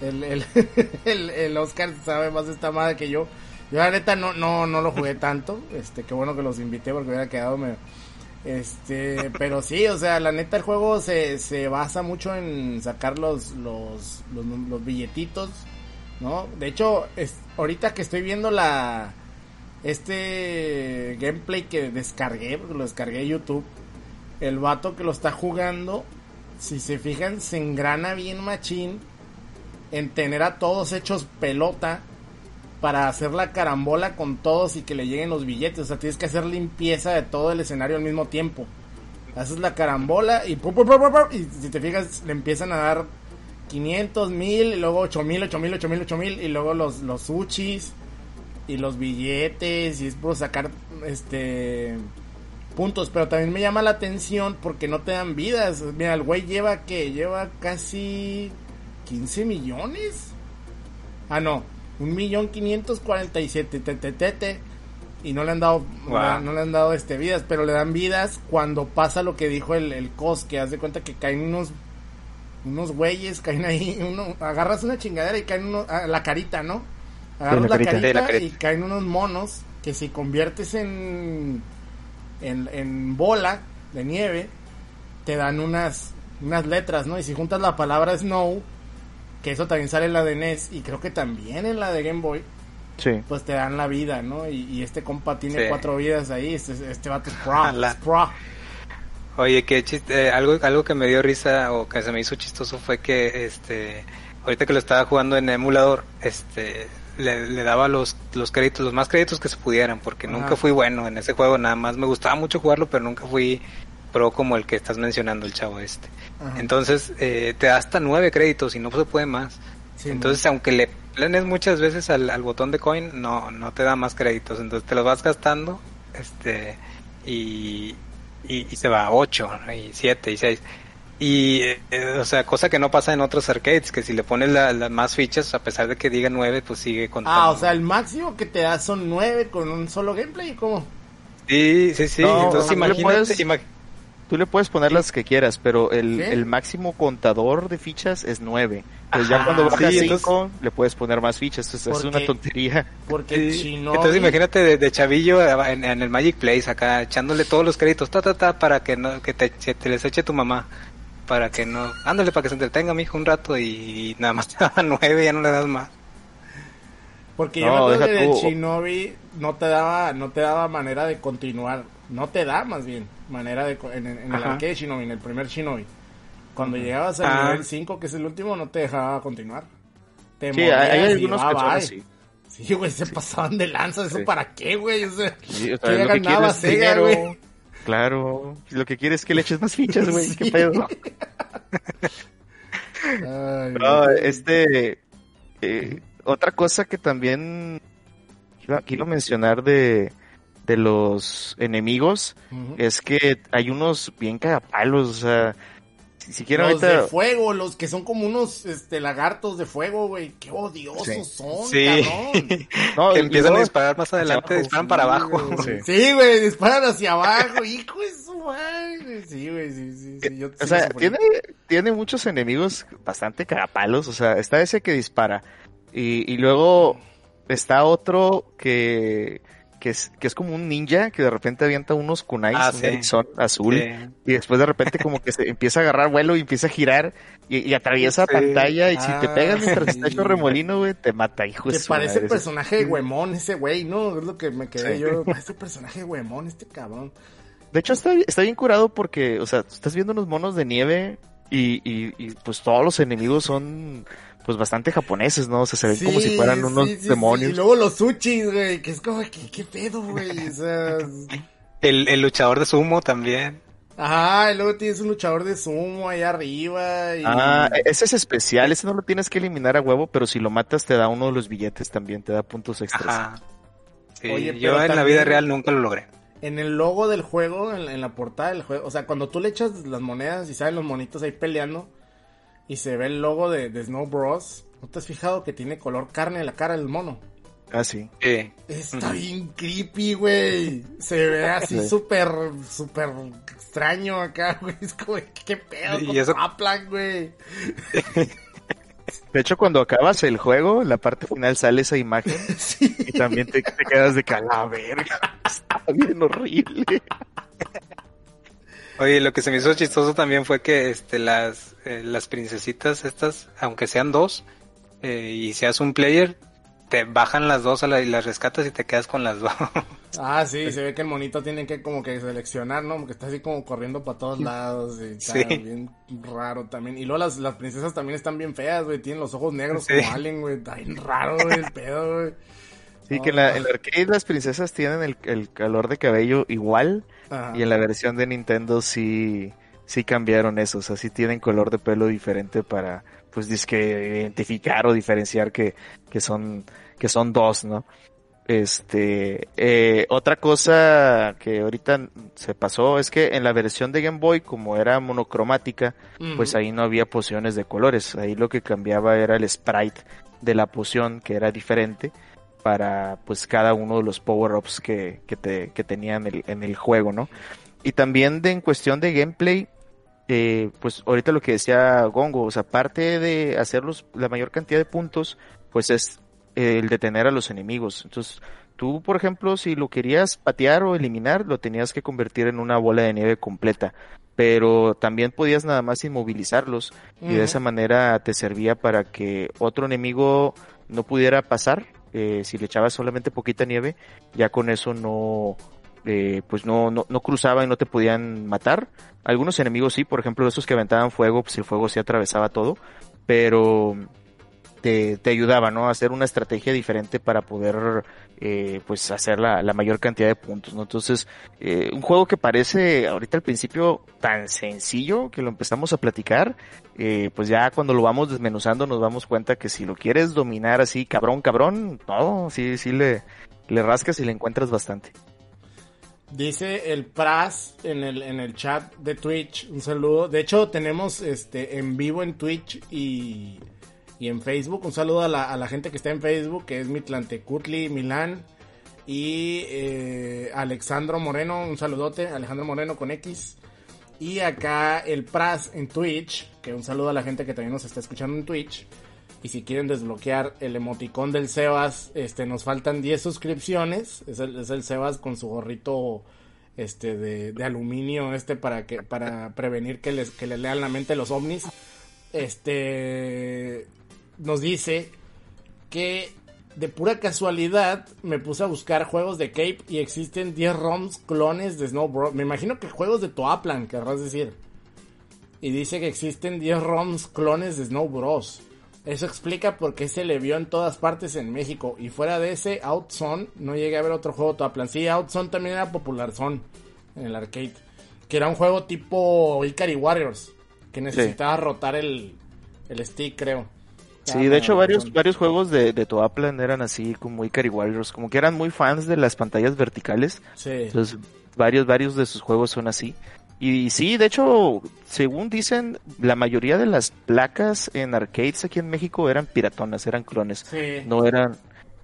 el, (laughs) el, el, Oscar sabe más esta madre que yo. Yo la neta no, no, no lo jugué tanto. Este, qué bueno que los invité porque hubiera quedado medio. Este, pero sí, o sea, la neta el juego se, se basa mucho en sacar los, los, los, los billetitos, ¿no? De hecho, es, ahorita que estoy viendo la, este gameplay que descargué, porque lo descargué de YouTube, el vato que lo está jugando, si se fijan, se engrana bien machín en tener a todos hechos pelota para hacer la carambola con todos y que le lleguen los billetes. O sea, tienes que hacer limpieza de todo el escenario al mismo tiempo. Haces la carambola y, si te fijas, le empiezan a dar 500 mil, y luego 8 mil, 8 mil, 8 mil, 8 mil, y luego los, los uchis y los billetes, y es por sacar este puntos, pero también me llama la atención porque no te dan vidas. Mira, el güey lleva que lleva casi 15 millones. Ah, no, un millón quinientos cuarenta y siete y no le han dado no, le han dado este vidas, pero le dan vidas cuando pasa lo que dijo el, el cos, que haz de cuenta que caen unos unos güeyes, caen ahí, (laughs) uno, agarras una chingadera y caen uno, ah, la carita, ¿no? Agarras la, carita, y caen unos monos que si conviertes en, en, en bola de nieve, te dan unas, unas letras, ¿no? Y si juntas la palabra snow, que eso también sale en la de NES y creo que también en la de Game Boy, sí. pues te dan la vida, ¿no? Y, este compa tiene cuatro vidas ahí, este, este vato es (laughs) pro, Oye, que chiste, eh, algo, algo que me dio risa o que se me hizo chistoso fue que, este, ahorita que lo estaba jugando en emulador, este, le, daba los, los créditos, los más créditos que se pudieran, porque nunca fui bueno en ese juego, nada más me gustaba mucho jugarlo, pero nunca fui pro como el que estás mencionando, el chavo este. Entonces, eh, te da hasta nueve créditos y no se puede más. Entonces, aunque le planes muchas veces al, al, botón de coin, no, no te da más créditos. Entonces, te los vas gastando, este, y, y, se va a ocho, y siete, y seis. Y, eh, o sea, cosa que no pasa en otros arcades, que si le pones las más fichas, a pesar de que diga 9, pues sigue contando. Ah, o sea, el máximo que te da son 9 con un solo gameplay, ¿cómo? Sí, sí, sí. Entonces, imagínate, tú le puedes poner las que quieras, pero el, el máximo contador de fichas es 9. Pues ya cuando bajas 5, le puedes poner más fichas. Entonces, es una tontería. Porque Entonces, imagínate de, de chavillo en, en, el Magic Place, acá echándole todos los créditos, ta, ta, ta, para que no que te, te les eche tu mamá para que no, ándale para que se entretenga mi hijo un rato y, nada más (laughs) te daba nueve, ya no le das más. Porque yo me acuerdo que el Shinobi no te daba, no te daba manera de continuar, no te da más bien manera de en, en el arcade Shinobi, en el primer Shinobi. Cuando llegabas al ah. nivel 5, que es el último, no te dejaba continuar. Te sí, hay, algunos que sí. Sí, güey, se pasaban de lanza, ¿eso para qué, güey? O sea, sí, o sea, ganaba Sega, güey? Claro, lo que quieres es que le eches más fichas, (laughs) güey. ¿Qué pedo? no, este. Eh, otra cosa que también quiero, mencionar de, de los enemigos es que hay unos bien cagapalos, o sea, los de fuego, los que son como unos este lagartos de fuego, güey. Qué odiosos son, sí. (laughs) no, que empiezan a disparar más adelante, disparan para abajo. Sí, güey, disparan hacia abajo, hijo de su madre. Sí, güey, sí, sí, sí. o sea, tiene, tiene muchos enemigos bastante carapalos, o sea, está ese que dispara. Y, y luego está otro que que es, que es como un ninja que de repente avienta unos kunais, ah, azul, y después de repente como que se empieza a agarrar vuelo y empieza a girar y, atraviesa pantalla y si te pegas mientras está hecho remolino, güey, te mata, hijo Te parece personaje de huemón ese güey, ¿no? Es lo que me quedé yo, parece personaje de huemón este cabrón. De hecho está, está bien curado porque, o sea, estás viendo unos monos de nieve y, y, y pues todos los enemigos son pues bastante japoneses, ¿no? O sea, se ven como si fueran unos demonios. Y luego los sushi, güey, que es como, ¿qué, qué pedo, güey? O sea... (laughs) el, el luchador de sumo también. Ajá, y luego tienes un luchador de sumo allá arriba. Y... Ah, ese es especial, ese no lo tienes que eliminar a huevo, pero si lo matas te da uno de los billetes también, te da puntos extras. Ajá. Sí, Oye, yo en la vida real nunca lo logré. En el logo del juego, en, en la portada del juego, o sea, cuando tú le echas las monedas y salen los monitos ahí peleando y se ve el logo de, de Snow Bros, ¿no te has fijado que tiene color carne en la cara del mono? Ah, sí. Sí. Está bien creepy, güey. Se ve así Sí. súper, súper extraño acá, (laughs) güey. Es como, ¿qué pedo Y eso- Aplan, güey? (laughs) De hecho, cuando acabas el juego, la parte final sale esa imagen (laughs) Sí. y también te, te quedas de calaverga. Está bien horrible. Oye, lo que se me hizo chistoso también fue que este las eh, las princesitas estas, aunque sean dos eh, y seas un player, te bajan las dos a la, y las rescatas y te quedas con las (laughs) dos. Ah, sí, se ve que el monito tiene que como que seleccionar, ¿no? Porque está así como corriendo para todos lados y está Sí. bien raro también. Y luego las, las princesas también están bien feas, güey. Tienen los ojos negros Sí. como Alien, güey. Está bien raro, güey, el pedo, güey. Sí, que en la, en la arcade las princesas tienen el, el color de cabello igual Ajá. y en la versión de Nintendo sí, sí cambiaron eso. O sea, sí tienen color de pelo diferente para, pues, disque identificar o diferenciar que, que son, que son dos, ¿no? Este, eh, otra cosa que ahorita se pasó es que en la versión de Game Boy, como era monocromática, pues ahí no había pociones de colores. Ahí lo que cambiaba era el sprite de la poción, que era diferente para pues cada uno de los power-ups que, que, te, que tenían el, en el juego, ¿no? Y también de, en cuestión de gameplay, eh, pues ahorita lo que decía Gongo, o sea, aparte de hacer los- la mayor cantidad de puntos, pues es eh, el detener a los enemigos. Entonces, tú, por ejemplo, si lo querías patear o eliminar, lo tenías que convertir en una bola de nieve completa. Pero también podías nada más inmovilizarlos y de esa manera te servía para que otro enemigo no pudiera pasar. Eh, si le echabas solamente poquita nieve, ya con eso no, eh, pues no, no, no cruzaba y no te podían matar. Algunos enemigos sí, por ejemplo, esos que aventaban fuego, pues el fuego sí atravesaba todo, pero te, te ayudaba, ¿no? Hacer una estrategia diferente para poder, eh, pues, hacer la, la mayor cantidad de puntos, ¿no? Entonces, eh, un juego que parece ahorita al principio tan sencillo que lo empezamos a platicar, eh, pues ya cuando lo vamos desmenuzando nos damos cuenta que si lo quieres dominar así, cabrón, cabrón, no, sí, sí le, le rascas y le encuentras bastante. Dice el Pras en el, en el chat de Twitch, un saludo. De hecho, tenemos este en vivo en Twitch y, y en Facebook. Un saludo a la, a la gente que está en Facebook, que es Mitlantecutli Milán y eh, Alexandro Moreno. Un saludote, Alejandro Moreno con X. Y acá el Pras en Twitch, que un saludo a la gente que también nos está escuchando en Twitch. Y si quieren desbloquear el emoticón del Sebas, este, nos faltan 10 suscripciones. Es el, es el Sebas con su gorrito este de, de aluminio este para que para prevenir que les que le lean la mente los ovnis. Este nos dice que de pura casualidad me puse a buscar juegos de Cape y existen 10 ROMs clones de Snow Bros. Me imagino que juegos de Toaplan, querrás decir. Y dice que existen 10 ROMs clones de Snow Bros. Eso explica por qué se le vio en todas partes en México. Y fuera de ese, Outzone, no llegué a ver otro juego Toaplan. Sí, Outzone también era popular Zone en el arcade. Que era un juego tipo Ikari Warriors. Que necesitaba rotar el, el stick, creo. Sí, de hecho varios varios juegos de, de Toaplan eran así como Ikari Warriors, como que eran muy fans de las pantallas verticales. Sí. Entonces, varios, varios de sus juegos son así. Y sí, de hecho, según dicen, la mayoría de las placas en arcades aquí en México eran piratonas, eran clones. Sí. No eran,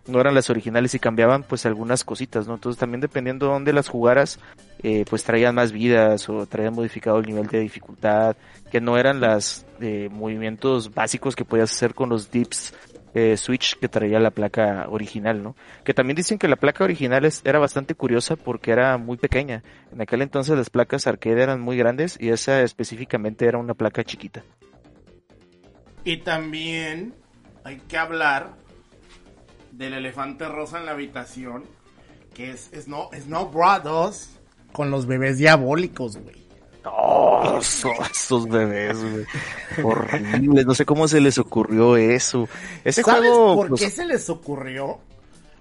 no eran las originales y cambiaban pues algunas cositas, ¿no? Entonces también dependiendo de dónde las jugaras, eh, pues traían más vidas o traían modificado el nivel de dificultad, que no eran las eh, movimientos básicos que podías hacer con los dips eh, Switch que traía la placa original, ¿no? Que también dicen que la placa original es, era bastante curiosa porque era muy pequeña. En aquel entonces las placas arcade eran muy grandes y esa específicamente era una placa chiquita. Y también hay que hablar del elefante rosa en la habitación, que es Snow, Snow Brothers con los bebés diabólicos, güey. Oh, (laughs) esos, bebés, güey. Horribles. No sé cómo se les ocurrió eso. Ese ¿Sabes juego. por pues, qué se les ocurrió?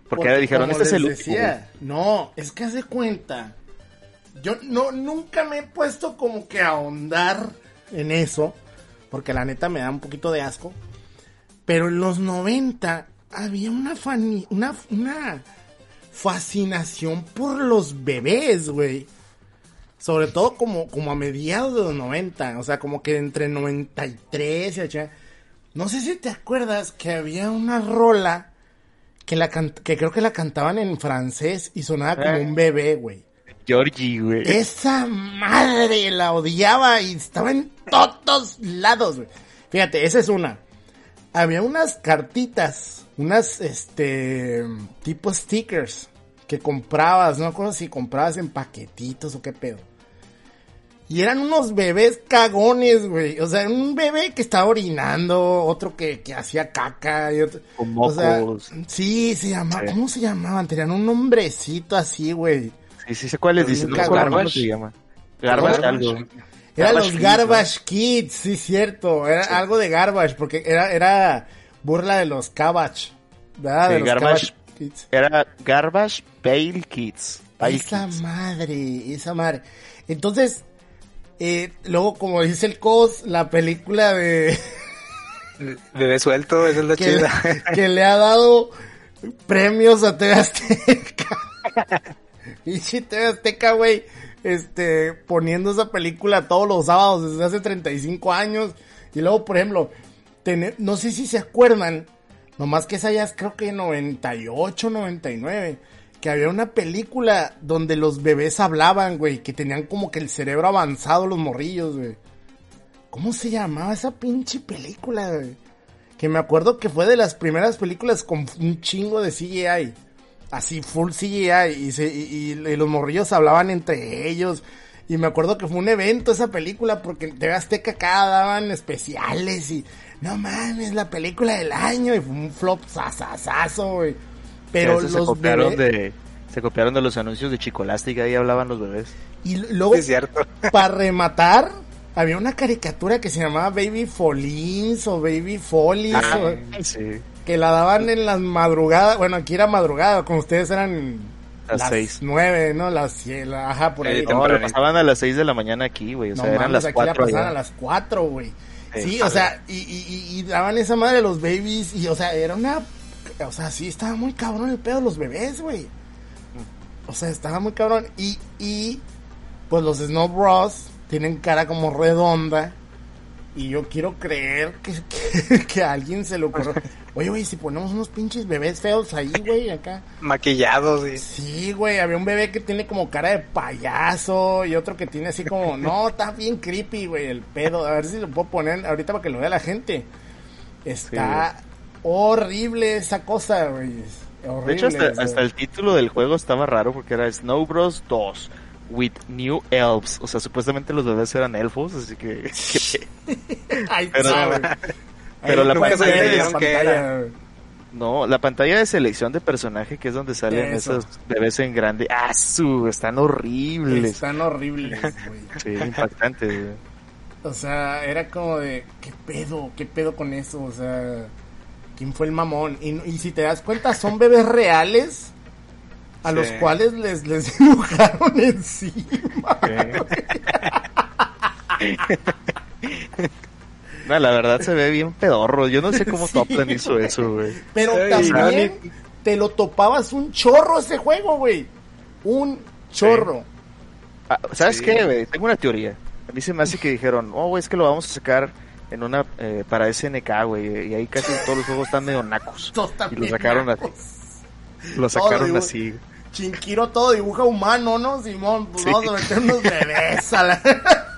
porque dijeron, como este es el último. No, es que hace cuenta yo no, nunca me he puesto como que a ahondar en eso, porque la neta me da un poquito de asco. Pero en los 90 había una, fani- una, una fascinación por los bebés, güey. Sobre todo como, como a mediados de los 90, o sea, como que entre 93 y 80. No sé si te acuerdas que había una rola que, la que creo que la cantaban en francés y sonaba como Eh. un bebé, güey. Georgie, güey. Esa madre la odiaba y estaba en todos lados, güey. Fíjate, esa es una. Había unas cartitas, unas, este, tipo stickers que comprabas, no acuerdo si comprabas en paquetitos o qué pedo. Y eran unos bebés cagones, güey. O sea, un bebé que estaba orinando, otro que, que hacía caca y otro... Con o sea, mocos. sí, se llamaba, Sí. ¿cómo se llamaban? Tenían un nombrecito así, güey. Sí, sí sé cuáles dicen. No cómo se llama. Garbage Garbage. algo. Eran los Garbage Kids, sí, cierto. Era algo de Garbage, porque era, era burla de los Cabbage. ¿Verdad? De Sí, los Garbage. Cabbage Kids. Era Garbage Bale Kids. Esa Kids. madre, esa madre. Entonces, eh, luego, como dice el COS, la película de. (laughs) Bebé suelto, esa es la que, chida. (laughs) que le ha dado premios a TV Azteca. Y si TV Azteca, güey, este, poniendo esa película todos los sábados desde hace 35 años. Y luego, por ejemplo, no sé si se acuerdan, nomás que esa ya es creo que 98, 99, que había una película donde los bebés hablaban, güey, que tenían como que el cerebro avanzado los morrillos, güey. ¿Cómo se llamaba esa pinche película, güey? Que me acuerdo que fue de las primeras películas con un chingo de CGI. Así, full CGI. Y, se- y- los morrillos hablaban entre ellos. Y me acuerdo que fue un evento esa película porque en TV Azteca acá daban especiales y... No mames, la película del año. Y fue un flop sasasazo, güey. Pero Esos se los copiaron bebés... de se copiaron de los anuncios de Chicolástica ahí hablaban los bebés. Y luego, es cierto. (laughs) para rematar, había una caricatura que se llamaba Baby Folins o Baby Follies. o- sí. que la daban en las madrugadas. Bueno, aquí era madrugada, con ustedes eran Las seis. nueve, ¿no? Las sie- la- ajá, por ahí. Sí, No, pasaban a las 6 de la mañana aquí, güey. O sea, no eran mames, las aquí 4 la pasaban a las cuatro, güey. Sí, o sea, y, y, y- daban esa madre los babies, y o sea, era una... O sea, sí, estaba muy cabrón el pedo de los bebés, güey. O sea, estaba muy cabrón. Y, y, pues los Snow Bros tienen cara como redonda. Y yo quiero creer que, que, (laughs) que a alguien se le ocurrió. (laughs) Oye, güey, si ponemos unos pinches bebés feos ahí, güey, acá. Maquillados y... Sí, güey, había un bebé que tiene como cara de payaso y otro que tiene así como, no, (laughs) está bien creepy, güey, el pedo. A ver si lo puedo poner ahorita para que lo vea la gente. Está horrible esa cosa, güey. Horrible. De hecho, hasta, hasta el título del juego estaba raro porque era Snow Bros 2 with New Elves. O sea, supuestamente los bebés eran elfos, así que... (laughs) Ahí (laughs) pero- pero la pantalla era. güey. no, la pantalla de selección de personaje que es donde salen Eso. esos bebés en grande. ¡Ah, su! Están horribles. Están horribles, (laughs) güey. Sí, impactante. güey. O sea, era como de, ¿qué pedo? ¿Qué pedo con eso? O sea, ¿quién fue el mamón? Y, y si te das cuenta, son bebés reales a Sí. los cuales les, les (laughs) dibujaron encima. No, la verdad se ve bien pedorro. Yo no sé cómo (laughs) Sí, Toplan hizo eso, güey. Pero también te lo topabas un chorro ese juego, güey. Un chorro. Ah, ¿Sabes Sí. qué, güey? Tengo una teoría. A mí se me hace que dijeron, oh, güey, es que lo vamos a sacar en una eh, para SNK, güey. Y ahí casi todos los juegos están medio nacos. Todos Y lo sacaron así. Lo sacaron así. Chinquiro todo dibuja humano, ¿no, Simón? Pues Sí. vamos a meter unos bebés a la... (laughs)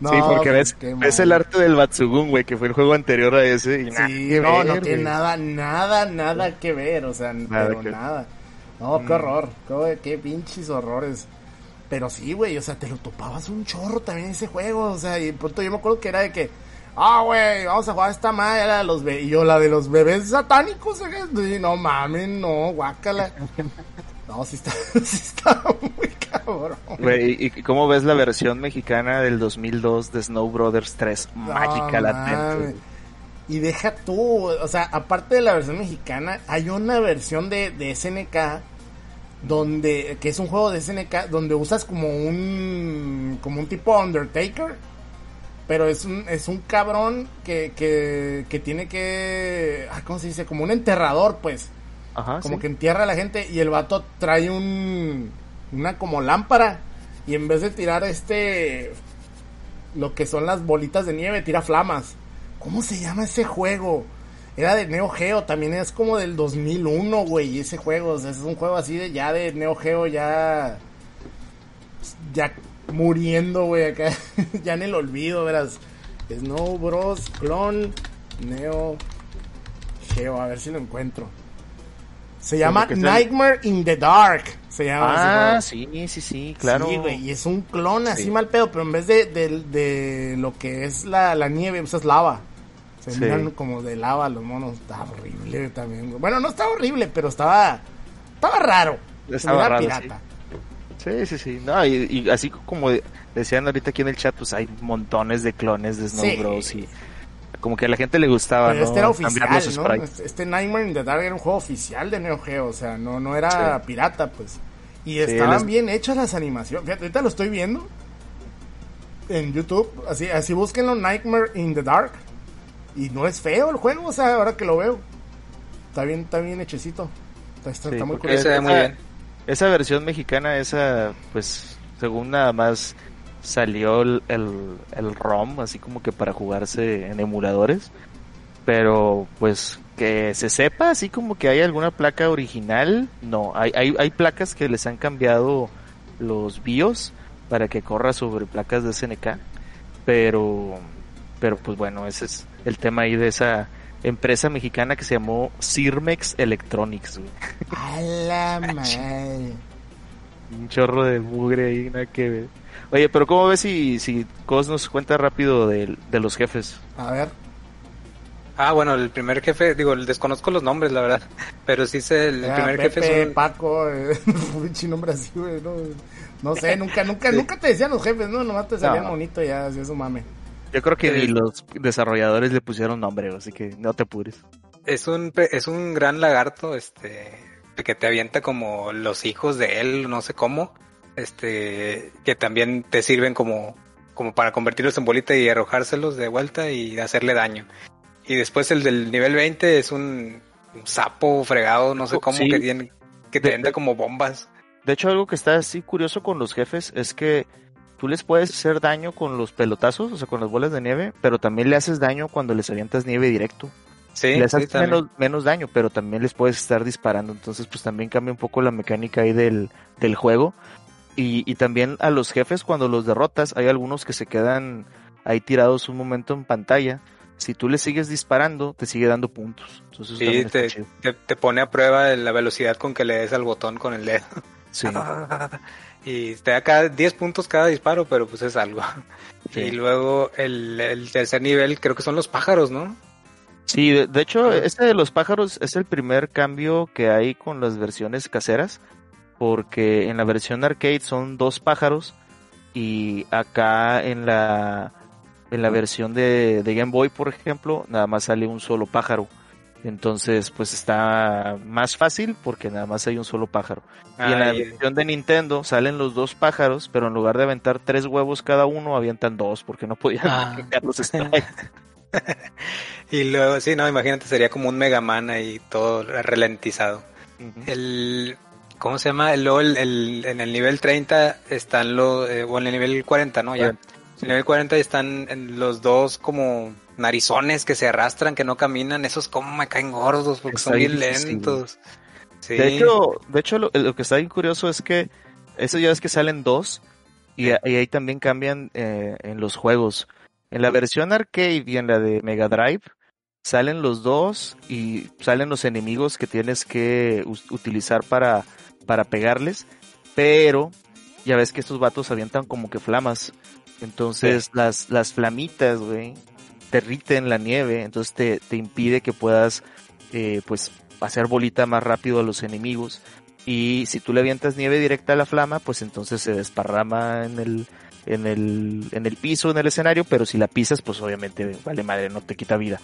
No, sí, porque ves, qué ves mal. el arte del Batsugun, güey, que fue el juego anterior a ese. Y Sí, no, ver, no tiene nada, nada, nada que ver, o sea, Nada pero que- nada. No, qué horror, qué, qué pinches horrores. Pero sí, güey, o sea, te lo topabas un chorro también ese juego, o sea, y pronto yo me acuerdo que era de que, ah, güey, vamos a jugar esta madre, de los be y yo la de los bebés satánicos, ¿eh? Sí, no mames, no, guácala. (laughs) No, sí está, (laughs) sí está muy cabrón. Güey, ¿y, y cómo ves la versión mexicana del 2002 de Snow Brothers 3? Mágica No latente. mames. güey. Y deja tú, o sea, aparte de la versión mexicana, hay una versión de, de SNK donde que es un juego de SNK donde usas como un como un tipo Undertaker pero es un, es un cabrón que, que, que tiene que ¿cómo se dice? como un enterrador pues Ajá, como sí. que entierra a la gente y el vato trae un una como lámpara y en vez de tirar este lo que son las bolitas de nieve tira flamas. ¿Cómo se llama ese juego? Era de Neo Geo, también es como del 2001, güey, ese juego, o sea, es un juego así de ya de Neo Geo ya ya muriendo, güey, acá (laughs) ya en el olvido, verás. Snow Bros Clone Neo Geo, a ver si lo encuentro. Se llama el- Nightmare in the Dark. Se llama Ah, sí, sí, sí, claro. Sí, güey, y es un clon así Sí. mal pedo, pero en vez de, de, de lo que es la, la nieve, pues es lava. Se Sí. miran como de lava los monos. Está horrible también, güey. Bueno, no estaba horrible, pero estaba. Estaba raro. Estaba raro, pirata. Sí, sí, sí. No, y, y así como de- decían ahorita aquí en el chat, pues hay montones de clones de Snow Sí. Bros. y como que a la gente le gustaba, Pero ¿no? este era Cambiar oficial, los ¿no? sprites. Este, este Nightmare in the Dark era un juego oficial de Neo Geo, o sea, no, no era Sí. pirata, pues. Y estaban les- bien hechas las animaciones. Fíjate, ahorita lo estoy viendo en YouTube. Así, así búsquenlo, Nightmare in the Dark. Y no es feo el juego, o sea, ahora que lo veo. Está bien, está bien hechecito. Está, está- Sí, está muy curioso. se ve muy esa- bien. Esa versión mexicana, esa, pues, según nada más salió el, el, ROM, así como que para jugarse en emuladores. Pero, pues, que se sepa, así como que hay alguna placa original, no. Hay, hay, hay placas que les han cambiado los BIOS para que corra sobre placas de SNK. Pero, pero pues bueno, ese es el tema ahí de esa empresa mexicana que se llamó Cirmex Electronics, güey. A la (laughs) madre. Un chorro de mugre ahí, nada que ver. Oye, pero ¿cómo ves si, si Cos nos cuenta rápido de, de los jefes? A ver. Ah, bueno, el primer jefe, digo, desconozco los nombres, la verdad. Pero sí sé, el Era primer Pepe, jefe es un... Paco, eh, (laughs) nombre así, güey. No, no sé, nunca, nunca, nunca te decían los jefes, ¿no? Nomás te salía No. bonito ya, así eso mame. Yo creo que Eh, ni los desarrolladores le pusieron nombre, así que no te apures. Es un, es un gran lagarto, este, que te avienta como los hijos de él, no sé cómo, este, que también te sirven como, como para convertirlos en bolita y arrojárselos de vuelta y hacerle daño. Y después el del nivel 20 es un, un sapo fregado, no sé cómo, Sí. que tiene, que te De- como bombas. De hecho, algo que está así curioso con los jefes es que tú les puedes hacer daño con los pelotazos, o sea, con las bolas de nieve, pero también le haces daño cuando les avientas nieve directo. Sí, les haces menos, menos daño, pero también les puedes estar disparando. Entonces, pues también cambia un poco la mecánica ahí del, del juego. Y, y también a los jefes, cuando los derrotas, hay algunos que se quedan ahí tirados un momento en pantalla. Si tú les sigues disparando, te sigue dando puntos. Entonces, Sí, te, te pone a prueba la velocidad con que le des al botón con el dedo. (laughs) Sí. (laughs) y te da cada 10 puntos cada disparo, pero pues es algo. Sí. Y luego el, el tercer nivel creo que son los pájaros, ¿no? Sí, de, de hecho, este de los pájaros es el primer cambio que hay con las versiones caseras, porque en la versión arcade son dos pájaros y acá en la en la versión de, de Game Boy, por ejemplo, nada más sale un solo pájaro. Entonces, pues está más fácil porque nada más hay un solo pájaro. y en la Ah, y- versión de Nintendo salen los dos pájaros, pero en lugar de aventar tres huevos cada uno, avientan dos porque no podían Ah. los. (laughs) (laughs) Y luego, sí, no, imagínate, sería como un Mega Man ahí todo ralentizado. El, ¿cómo se llama? El, luego el, el- en el nivel 30 están los, eh, o en el nivel 40, ¿no? Ya. En el nivel 40 están los dos como narizones que se arrastran, que no caminan, esos como me caen gordos porque Está son bien lentos. Sí. De hecho, de hecho lo, lo que está bien curioso es que eso ya es que salen dos y, ahí también cambian eh, en los juegos. En la versión arcade y en la de Mega Drive salen los dos y salen los enemigos que tienes que utilizar para, para pegarles, pero ya ves que estos vatos avientan como que flamas. Entonces las, las flamitas, güey, derriten la nieve, entonces te, te impide que puedas eh, pues hacer bolita más rápido a los enemigos. Y si tú le avientas nieve directa a la flama, pues entonces se desparrama en el, en el, en el piso, en el escenario, pero si la pisas, pues obviamente vale madre, no te quita vida.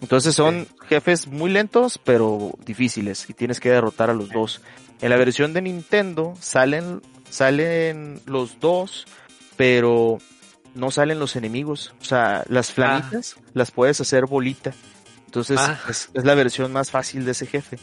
Entonces son jefes muy lentos, pero difíciles, y tienes que derrotar a los dos. En la versión de Nintendo salen, salen los dos, pero no salen los enemigos. O sea, las flamitas las puedes hacer bolita. Entonces Ah. es, es la versión más fácil de ese jefe.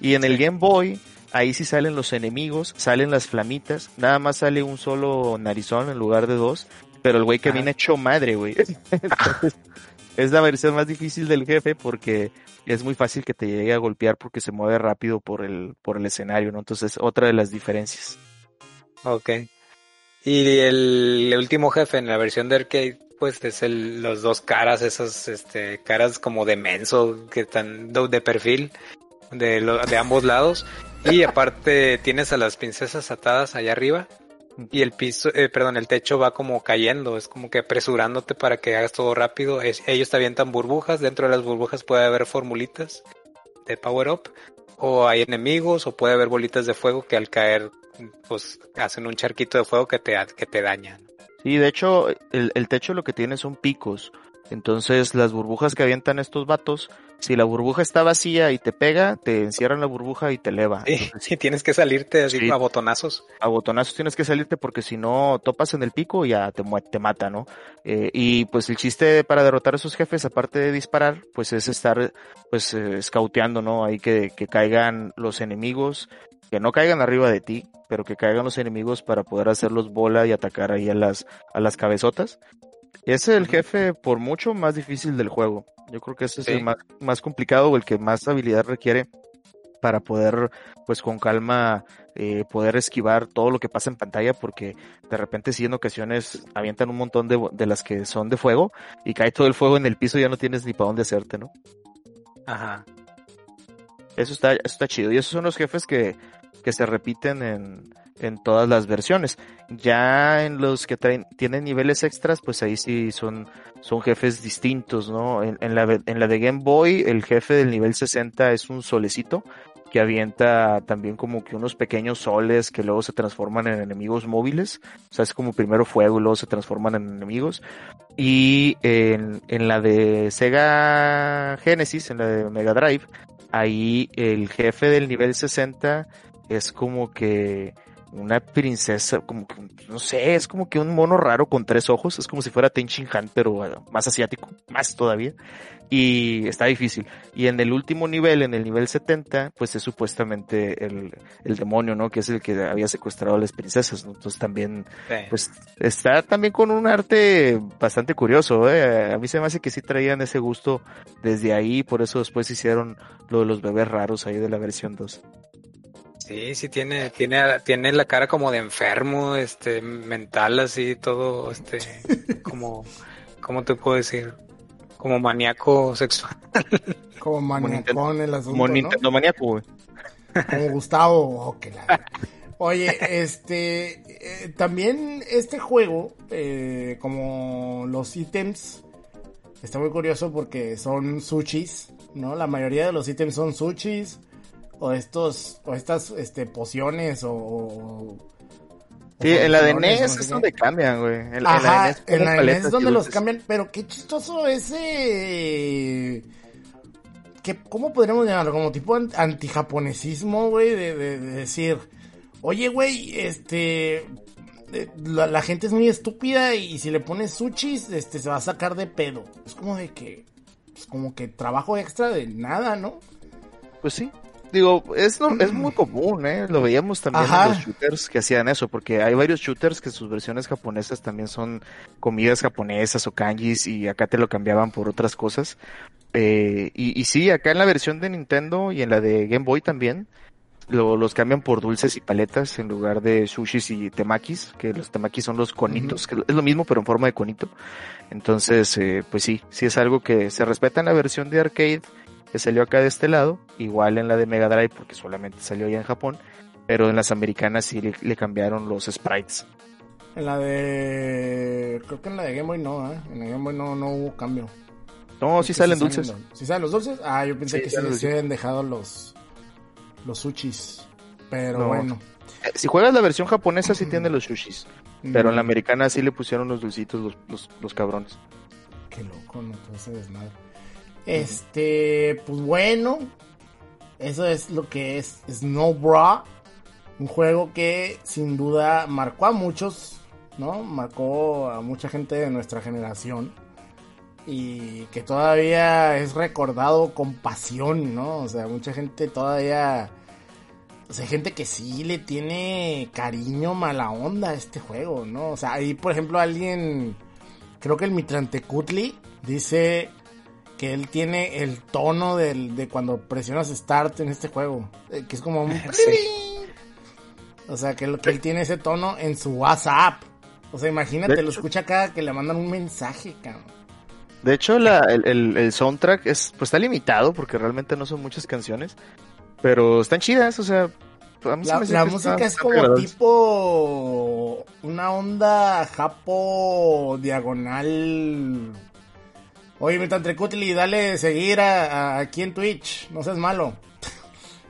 Y en el Game Boy, ahí sí salen los enemigos, salen las flamitas, nada más sale un solo narizón en lugar de dos, pero el güey que Ajá. viene hecho madre, güey. (laughs) Es la versión más difícil del jefe porque es muy fácil que te llegue a golpear porque se mueve rápido por el, por el escenario, ¿no? Entonces, otra de las diferencias. Ok. Y el, último jefe en la versión de arcade, pues es el, los dos caras, esas este, caras como de menso que están de, perfil de, lo- de ambos lados. Y aparte tienes a las princesas atadas allá arriba. Y el piso, eh, perdón, el techo va como cayendo, es como que apresurándote para que hagas todo rápido. Ellos te avientan burbujas, dentro de las burbujas puede haber formulitas de power up, o hay enemigos, o puede haber bolitas de fuego que al caer pues hacen un charquito de fuego que te, que te daña. Sí, de hecho, el, el techo lo que tiene son picos. Entonces, las burbujas que avientan estos vatos, si la burbuja está vacía y te pega, te encierran la burbuja y te eleva. Sí, sí, (laughs) tienes que salirte así Sí. a botonazos. a botonazos tienes que salirte porque si no topas en el pico ya te, te mata, ¿no? Eh, y pues el chiste para derrotar a esos jefes, aparte de disparar, pues es estar pues eh, ¿no? Ahí que, que caigan los enemigos, que no caigan arriba de ti, pero que caigan los enemigos para poder hacerlos bola y atacar ahí a las, a las cabezotas. Es el jefe por mucho más difícil del juego. Yo creo que ese es el más, más complicado o el que más habilidad requiere para poder, pues con calma, eh, poder esquivar todo lo que pasa en pantalla, porque de repente sí en ocasiones avientan un montón de, de las que son de fuego y cae todo el fuego en el piso y ya no tienes ni para dónde hacerte, ¿no? Ajá. Eso está, eso está chido. Y esos son los jefes que, que se repiten en, en todas las versiones. Ya en los que tienen niveles extras, pues ahí sí son, son jefes distintos, ¿no? En, la, en la de Game Boy, el jefe del nivel 60 es un solecito que avienta también como que unos pequeños soles que luego se transforman en enemigos móviles. O sea, es como primero fuego y luego se transforman en enemigos. Y en, en la de Sega Genesis, en la de Mega Drive, ahí el jefe del nivel 60 es como que una princesa, como que, no sé, es como que un mono raro con tres ojos, es como si fuera Tenchin Han, pero más asiático, más todavía, y está difícil. Y en el último nivel, en el nivel 70, pues es supuestamente el, el demonio, ¿no? Que es el que había secuestrado a las princesas, ¿no? Entonces también Sí. pues está también con un arte bastante curioso, ¿eh? A mí se me hace que sí traían ese gusto desde ahí, por eso después hicieron lo de los bebés raros ahí de la versión 2. Sí, sí tiene, tiene, tiene la cara como de enfermo, este, mental así, todo, este, (laughs) como, ¿cómo te puedo decir? Como maníaco sexual. (laughs) Como maniacón el asunto, Como ¿no? Nintendo maníaco, güey. Como Gustavo. oh, que la- Oye, este, eh, también este juego, eh, como los ítems, está muy curioso porque son sushis, ¿no? La mayoría de los ítems son sushis o estos, o estas, este, pociones o... o- Sí, en la de NES no sé es qué. donde cambian, güey. En, Ajá, NES la NES paletas es donde y los cambian, pero qué chistoso ese... Que, ¿Cómo podríamos llamarlo? Como tipo an- antijaponesismo, güey, de, de- de decir, oye, güey, este... eh, La, la gente es muy estúpida y si le pones sushis, este, se va a sacar de pedo. Es como de que... Es como que trabajo extra de nada, ¿no? Pues sí. Digo, es, no- es muy (clears throat) común, ¿eh? Lo veíamos también Ajá. en los shooters que hacían eso, porque hay varios shooters que sus versiones japonesas también son comidas japonesas o kanjis y acá te lo cambiaban por otras cosas. Eh, y, y sí, acá en la versión de Nintendo y en la de Game Boy también, lo- los cambian por dulces y paletas en lugar de sushis y temakis, que los temakis son los conitos, que es lo mismo pero en forma de conito. Entonces, eh, pues sí, sí es algo que se respeta en la versión de arcade que salió acá de este lado, igual en la de Mega Drive porque solamente salió allá en Japón, pero en las americanas sí le, le cambiaron los sprites. En la de... Creo que en la de Game Boy no, ¿eh? En la Game Boy no, no hubo cambio. No, sí salen sí dulces. ¿Sí salen los dulces? Ah, yo pensé Sí, que sí salen les habían dejado los... Los sushis. Pero No. bueno. Eh, Si juegas la versión japonesa sí tiene (clears throat) los sushis, pero en la Mm, americana sí le pusieron los dulcitos los, los, los cabrones. Qué loco, ¿no? Todo ese desmadre. Este, pues bueno, eso es lo que es Snow Bra. Un juego que sin duda marcó a muchos, ¿no? Marcó a mucha gente de nuestra generación. Y que todavía es recordado con pasión, ¿no? O sea, mucha gente todavía... O sea, gente que sí le tiene cariño, mala onda a este juego, ¿no? O sea, ahí, por ejemplo, alguien... Creo que el Mitrantecutli dice que él tiene el tono del, de cuando presionas Start en este juego. eh, Que es como un... (laughs) (laughs) O sea, que, lo- que él tiene ese tono en su WhatsApp. O sea, imagínate, lo escucha cada que le mandan un mensaje, cabrón. De hecho, la- el, el- el soundtrack es, pues está limitado porque realmente no son muchas canciones, pero están chidas, o sea, a mí se La, me música es como tipo una onda japo diagonal. Oye, mi Tantrecutli, dale seguir a, a- aquí en Twitch, no seas malo.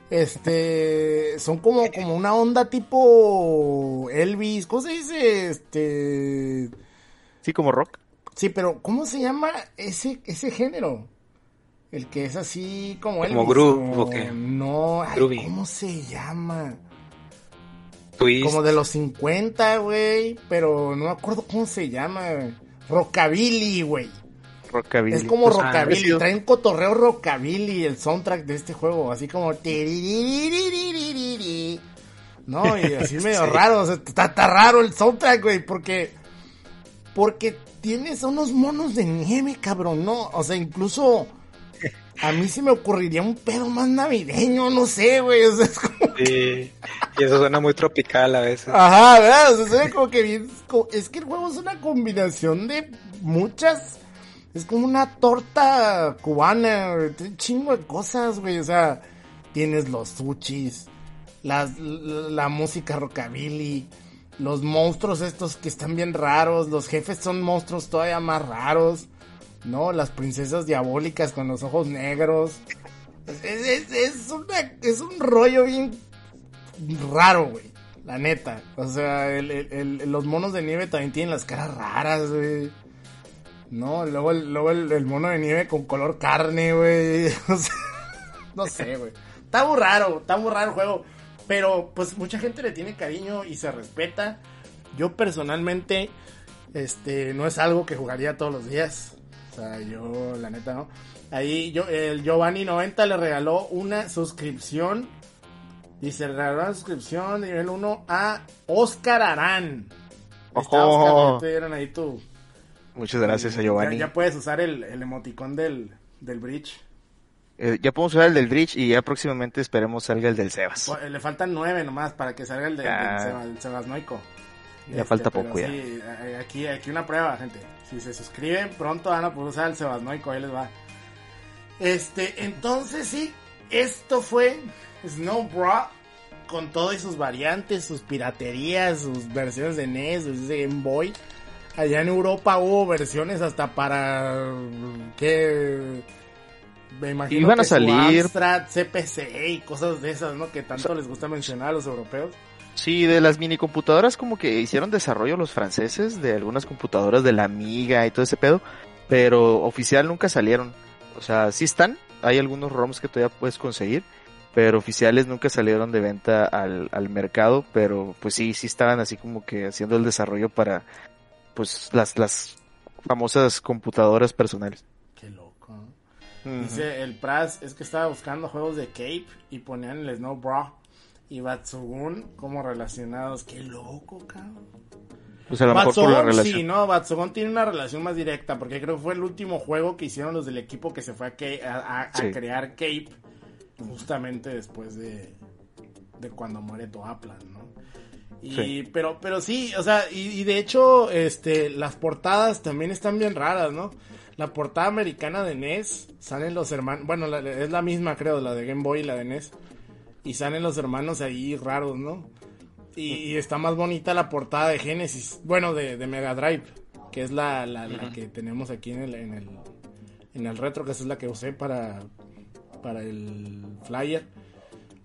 Este, son como, como una onda tipo Elvis, ¿cómo se dice? Este, Sí, como rock. sí, pero ¿cómo se llama ese, ese género? El que es así como Elvis. ¿Como groove? No, ay. ¿cómo se llama? Twist. Como de los 50, güey. Pero no me acuerdo cómo se llama. Rockabilly, güey. Es como pues, Rockabilly, ah, traen cotorreo Rockabilly el soundtrack de este juego, así como... ¿No? Y así (laughs) medio raro, o sea, está, está raro el soundtrack, güey, porque... Porque tienes unos monos de nieve, cabrón, ¿no? O sea, incluso... A mí se me ocurriría un pedo más navideño, no sé, güey. O sea, es como sí, y eso suena muy tropical a veces. Ajá, ¿verdad? O sea, suena como que bien... Es que el juego es una combinación de muchas es como una torta cubana, güey, tiene un chingo de cosas, güey. O sea, tienes los sushis, las, la, la música rockabilly, los monstruos estos que están bien raros, los jefes son monstruos todavía más raros, ¿no? Las princesas diabólicas con los ojos negros. Es, es, una, es un rollo bien raro, güey. La neta. O sea, el- el- el- los monos de nieve también tienen las caras raras, güey. No, luego, luego el, mono de nieve con color carne, güey. (laughs) No sé, güey. Está muy raro, está muy raro el juego. Pero, pues, mucha gente le tiene cariño y se respeta. Yo personalmente, este, no es algo que jugaría todos los días. O sea, yo, la neta, no. Ahí, yo, el Giovanni90 le regaló una suscripción. Dice, le regaló una suscripción nivel 1 a Oscar Arán. Está. Oscar, te dieron ahí tu, Muchas gracias a Giovanni. ya, ya puedes usar el, el emoticón del, del bridge. Eh, ya podemos usar el del Bridge y ya próximamente esperemos salga el del Sebas. Pues, Le faltan nueve nomás para que salga el del Seba- del Sebasnoico. Ya falta pero poco ya. sí, eh, aquí, aquí una prueba, gente. Si se suscriben, pronto van a poder usar el Sebasnoico, ahí les va. Este, entonces sí, esto fue Snow Bra con todo y sus variantes, sus piraterías, sus versiones de NES, de Game Boy. Allá en Europa hubo versiones hasta para que me imagino Iban a que salir. Amstrad, CPC y cosas de esas, ¿no? Que tanto les gusta mencionar a los europeos. Sí, de las mini computadoras como que hicieron desarrollo los franceses de algunas computadoras de la Amiga y todo ese pedo, pero oficial nunca salieron. O sea, sí están, hay algunos ROMs que todavía puedes conseguir, pero oficiales nunca salieron de venta al, al mercado, pero pues sí, sí estaban así como que haciendo el desarrollo para pues las, las famosas computadoras personales. Qué loco. Dice el Praz, es que estaba buscando juegos de Cape y ponían el Snow Bra y Batsugun como relacionados. Qué loco, cabrón. Pues a lo mejor por la relación. sí, no, Batsugun tiene una relación más directa porque creo que fue el último juego que hicieron los del equipo que se fue a, crear Cape justamente después de, de cuando muere Toaplan, ¿no? Y, Sí. pero, pero sí, o sea, y, y de hecho, este, las portadas también están bien raras, ¿no? La portada americana de NES, salen los hermanos, bueno, la- es la misma creo, la de Game Boy y la de NES, y salen los hermanos ahí raros, ¿no? Y, y está más bonita la portada de Genesis, bueno, de, de Mega Drive, que es la, la, la que tenemos aquí en el, en el, en el retro, que esa es la que usé para, para el flyer.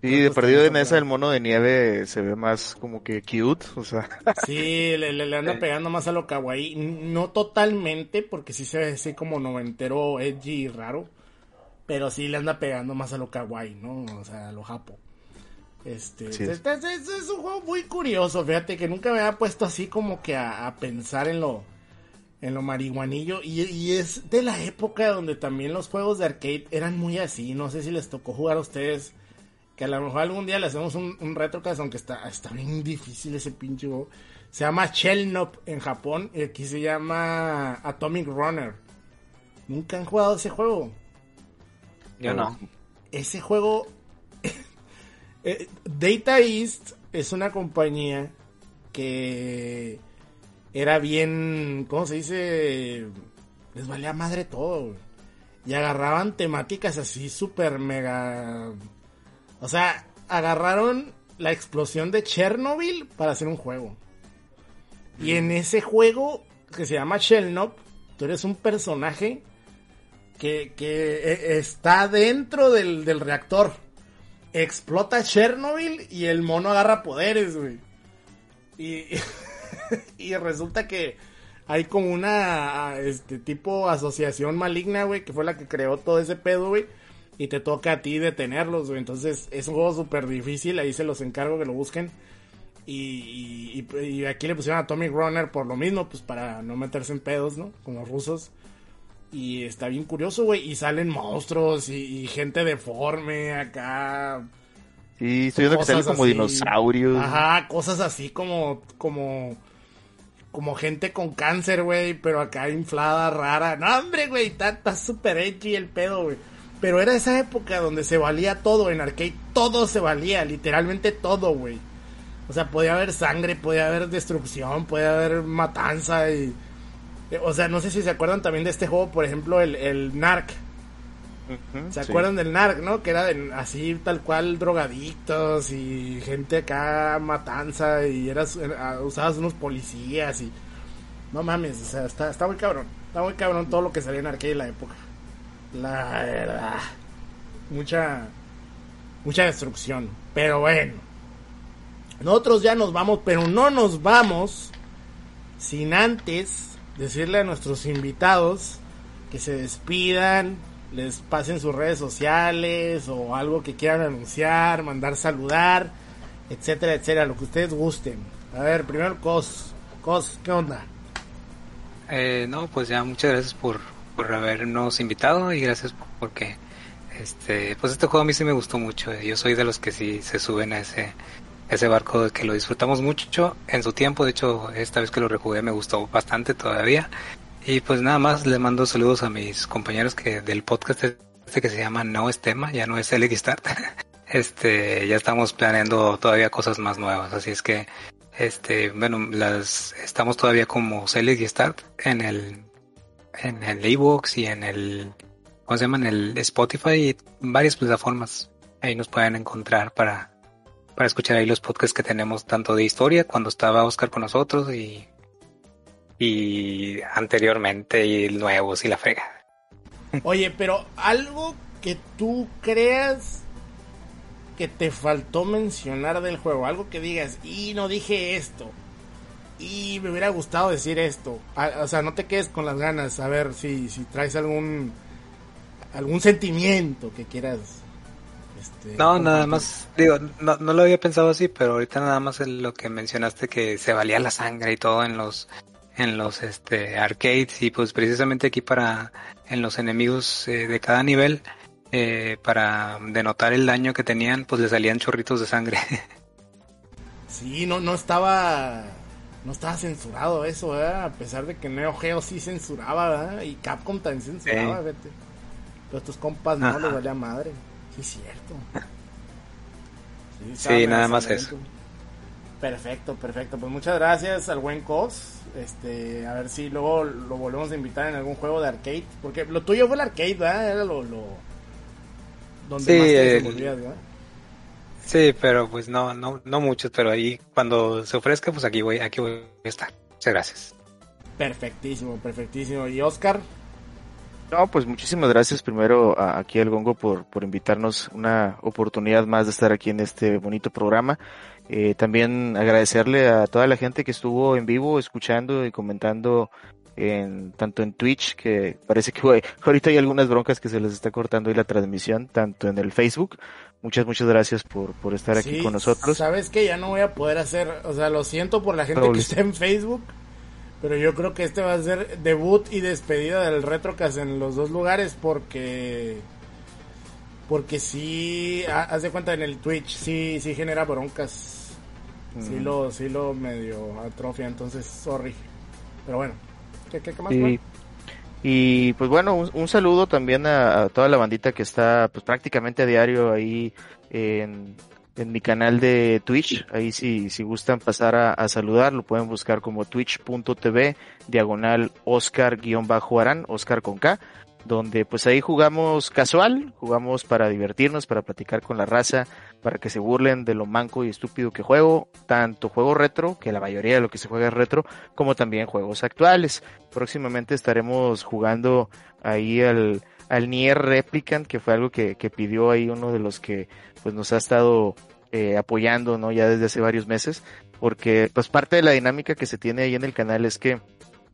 Sí, de perdido de mesa el mono de nieve se ve más como que cute, o sea, (laughs) Sí, le, le, le anda pegando más a lo kawaii. No totalmente, porque sí se ve así como noventero, edgy y raro. pero sí le anda pegando más a lo kawaii, ¿no? O sea, a lo japo. Este, Sí. este- este- este es un juego muy curioso, fíjate que nunca me había puesto así como que a, a pensar en lo en lo marihuanillo y, y es de la época donde también los juegos de arcade eran muy así, no sé si les tocó jugar a ustedes que a lo mejor algún día le hacemos un, un retrocast, aunque está, está bien difícil ese pinche juego. Se llama Shellnop en Japón y aquí se llama Atomic Runner. ¿Nunca han jugado ese juego? Yo no. ese juego (laughs) eh, Data East es una compañía que era bien, ¿cómo se dice? Les valía madre todo. Y agarraban temáticas así súper mega... O sea, agarraron la explosión de Chernobyl para hacer un juego. Y en ese juego que se llama Shellnop, tú eres un personaje que, que eh, está dentro del, del reactor. Explota Chernobyl y el mono agarra poderes, güey. Y, (laughs) y resulta que hay como una este tipo asociación maligna, güey, que fue la que creó todo ese pedo, güey. Y te toca a ti detenerlos, güey. Entonces es un juego súper difícil. Ahí se los encargo que lo busquen. Y, y- y aquí le pusieron Atomic Runner por lo mismo, pues para no meterse en pedos, ¿no? Con los rusos. Y está bien curioso, güey. Y salen monstruos y, y gente deforme acá. Sí, estoy viendo que salen como así. dinosaurios. Ajá, cosas así como, como, como gente con cáncer, güey, pero acá inflada, rara. No, hombre, güey, está está súper edgy el pedo, güey. Pero era esa época donde se valía todo en arcade, todo se valía, literalmente todo, güey. O sea, podía haber sangre, podía haber destrucción, podía haber matanza y... O sea, no sé si se acuerdan también de este juego, por ejemplo, el, el Narc. ¿Se sí. acuerdan del NARC, no? Que era de- así tal cual drogadictos y gente acá matanza y eras, era- usabas unos policías y... No mames, o sea, está, está muy cabrón. Está muy cabrón todo lo que salió en arcade en la época. La verdad. Mucha... Mucha destrucción. Pero bueno. Nosotros ya nos vamos, pero no nos vamos sin antes decirle a nuestros invitados que se despidan, les pasen sus redes sociales o algo que quieran anunciar, mandar saludar, etcétera, etcétera, lo que ustedes gusten. A ver, primero Cos, Cos, ¿qué onda? Eh, no, pues ya muchas gracias por, por habernos invitado y gracias porque este, pues este juego a mí sí me gustó mucho. eh, Yo soy de los que sí se suben a ese, ese barco que lo disfrutamos mucho en su tiempo. De hecho, esta vez que lo rejugué me gustó bastante todavía. Y pues nada más les mando saludos a mis compañeros que del podcast este que se llama No es tema, ya no es Elec Start. (laughs) Este, ya estamos planeando todavía cosas más nuevas, así es que este, bueno, las estamos todavía como Select y Start en el en el iVoox y en el ¿cómo se llama? en el Spotify y varias plataformas. Ahí nos pueden encontrar para para escuchar ahí los podcasts que tenemos tanto de historia cuando estaba Oscar con nosotros y y anteriormente y nuevos y la frega. Oye, pero algo que tú creas que te faltó mencionar del juego, algo que digas, y no dije esto, y me hubiera gustado decir esto. A- o sea, no te quedes con las ganas, a ver si, si traes algún algún sentimiento que quieras. este, No, nada más, digo, no, no lo había pensado así, pero ahorita nada más en lo que mencionaste que se valía la sangre y todo en los, en los, este, arcades y pues precisamente aquí para, en los enemigos eh, de cada nivel, eh, para denotar el daño que tenían, pues le salían chorritos de sangre. (laughs) Sí, no, no estaba. No estaba censurado eso, ¿verdad? A pesar de que Neo Geo sí censuraba, ¿verdad? Y Capcom también censuraba, Sí. vete. Pero estos compas no les valía madre. Sí, es cierto. Sí, nada más medio Perfecto, perfecto. Pues muchas gracias al buen Cos. Este, a ver si luego lo volvemos a invitar en algún juego de arcade. Porque lo tuyo fue el arcade, ¿verdad? Era lo. lo donde Sí, más te el- ¿verdad? Sí, pero pues no, no, no muchos, pero ahí cuando se ofrezca, pues aquí voy, aquí voy a estar. Muchas gracias. Perfectísimo, perfectísimo. ¿Y Oscar? No, pues muchísimas gracias primero a- aquí al Gongo por, por invitarnos una oportunidad más de estar aquí en este bonito programa. Eh, también agradecerle a toda la gente que estuvo en vivo escuchando y comentando en, tanto en Twitch, que parece que güey, (laughs) ahorita hay algunas broncas que se les está cortando ahí la transmisión, tanto en el Facebook. Muchas, muchas gracias por, por estar aquí con nosotros. Sabes que ya no voy a poder hacer, o sea, lo siento por la gente que está en Facebook, pero yo creo que este va a ser debut y despedida del Retrocast en los dos lugares porque porque sí, haz de cuenta en el Twitch, sí, sí genera broncas. Sí lo, sí lo medio atrofia, entonces sorry. Pero bueno, ¿qué, qué, más? Y pues bueno, un, saludo también a, toda la bandita que está pues prácticamente a diario ahí en, en mi canal de Twitch. Ahí si, si gustan pasar a, a saludar, lo pueden buscar como twitch.tv diagonal Oscar-Arán, Oscar con K donde pues ahí jugamos casual, jugamos para divertirnos, para platicar con la raza, para que se burlen de lo manco y estúpido que juego, tanto juego retro, que la mayoría de lo que se juega es retro, como también juegos actuales. Próximamente estaremos jugando ahí al, al Nier Replicant, que fue algo que, que pidió ahí uno de los que pues nos ha estado eh, apoyando, ¿no? Ya desde hace varios meses, porque pues parte de la dinámica que se tiene ahí en el canal es que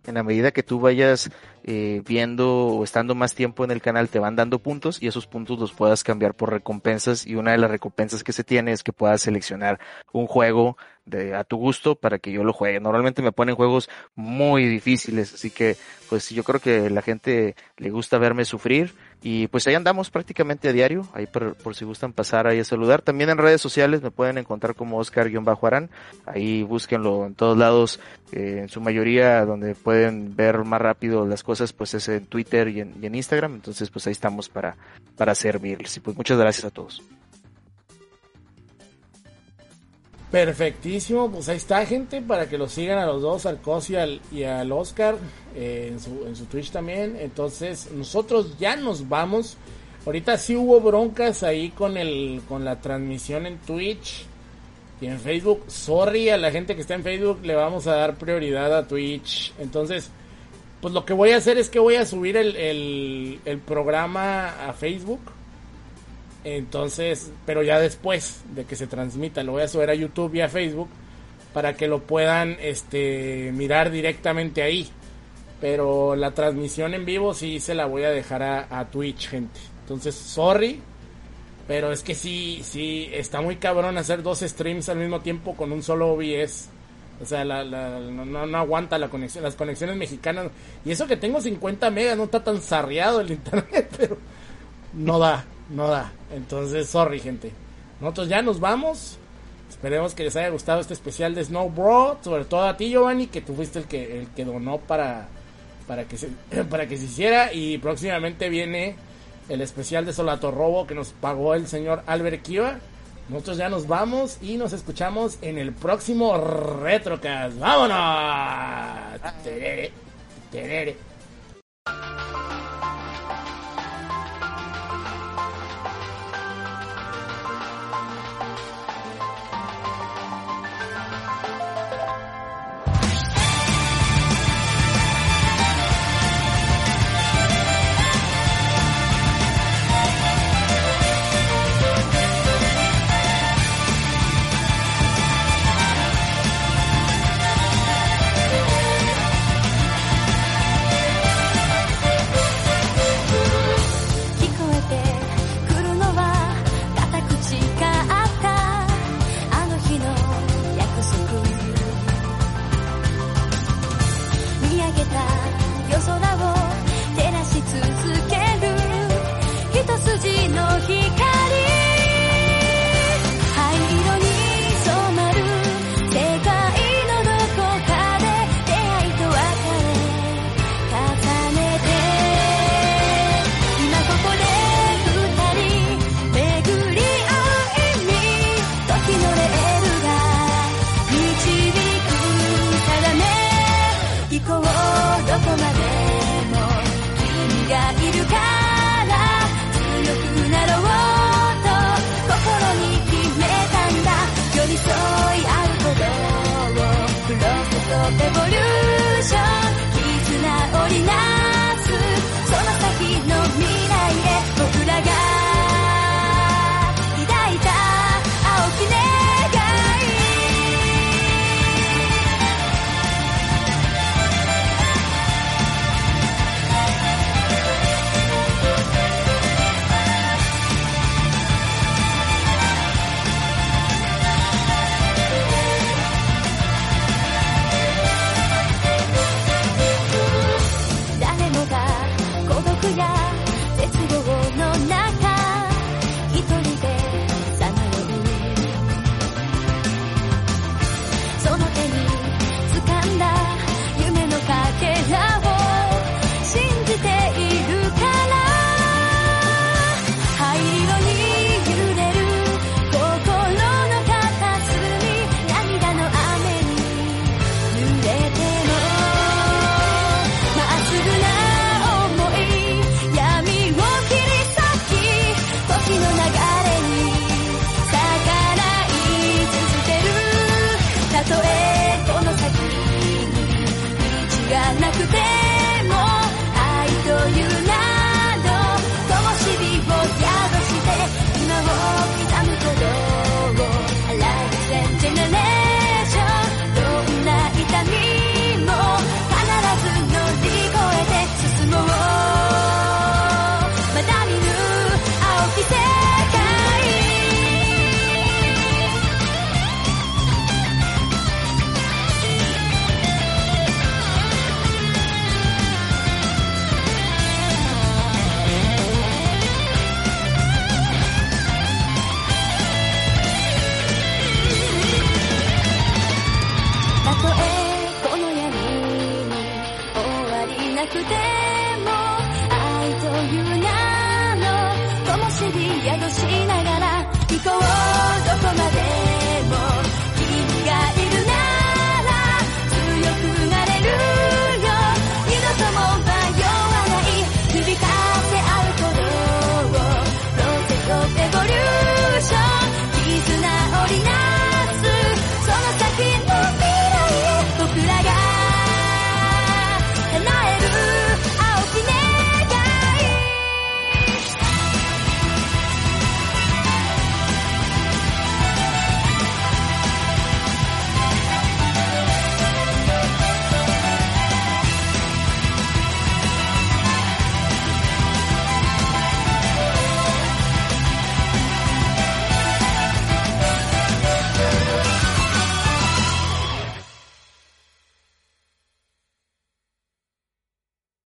en la medida que tú vayas eh, viendo o estando más tiempo en el canal te van dando puntos y esos puntos los puedas cambiar por recompensas y una de las recompensas que se tiene es que puedas seleccionar un juego de, a tu gusto para que yo lo juegue. Normalmente me ponen juegos muy difíciles, así que pues yo creo que la gente le gusta verme sufrir y pues ahí andamos prácticamente a diario, ahí por, si gustan pasar ahí a saludar. También en redes sociales me pueden encontrar como Oscar-Arán, ahí búsquenlo en todos lados, eh, en su mayoría donde pueden ver más rápido las cosas pues es en Twitter y en, y en Instagram, entonces pues ahí estamos para, para servirles y pues muchas gracias a todos. Perfectísimo, pues ahí está gente para que lo sigan a los dos, al Cos y al, Oscar eh, en, su, en su Twitch también. Entonces nosotros ya nos vamos. Ahorita sí hubo broncas ahí con el con la transmisión en Twitch y en Facebook. Sorry a la gente que está en Facebook, le vamos a dar prioridad a Twitch. Entonces, pues lo que voy a hacer es que voy a subir el, el programa a Facebook entonces, pero ya después de que se transmita, lo voy a subir a YouTube y a Facebook para que lo puedan este mirar directamente ahí. Pero la transmisión en vivo sí se la voy a dejar a, Twitch, gente. Entonces, sorry, pero es que sí, sí, está muy cabrón hacer dos streams al mismo tiempo con un solo OBS. O sea, la, la, no, aguanta la conexión, las conexiones mexicanas. Y eso que tengo 50 megas, no está tan sarriado el internet, (laughs) pero no da no da. Entonces, sorry, gente. Nosotros ya nos vamos. Esperemos que les haya gustado este especial de Snow Bro. Sobre todo a ti, Giovanni, que tú fuiste el que, el que donó para, para, que se, (clears throat) para que se hiciera. Y próximamente viene el especial de Solato Robo que nos pagó el señor Albert Kiva. Nosotros ya nos vamos y nos escuchamos en el próximo Retrocast. ¡Vámonos!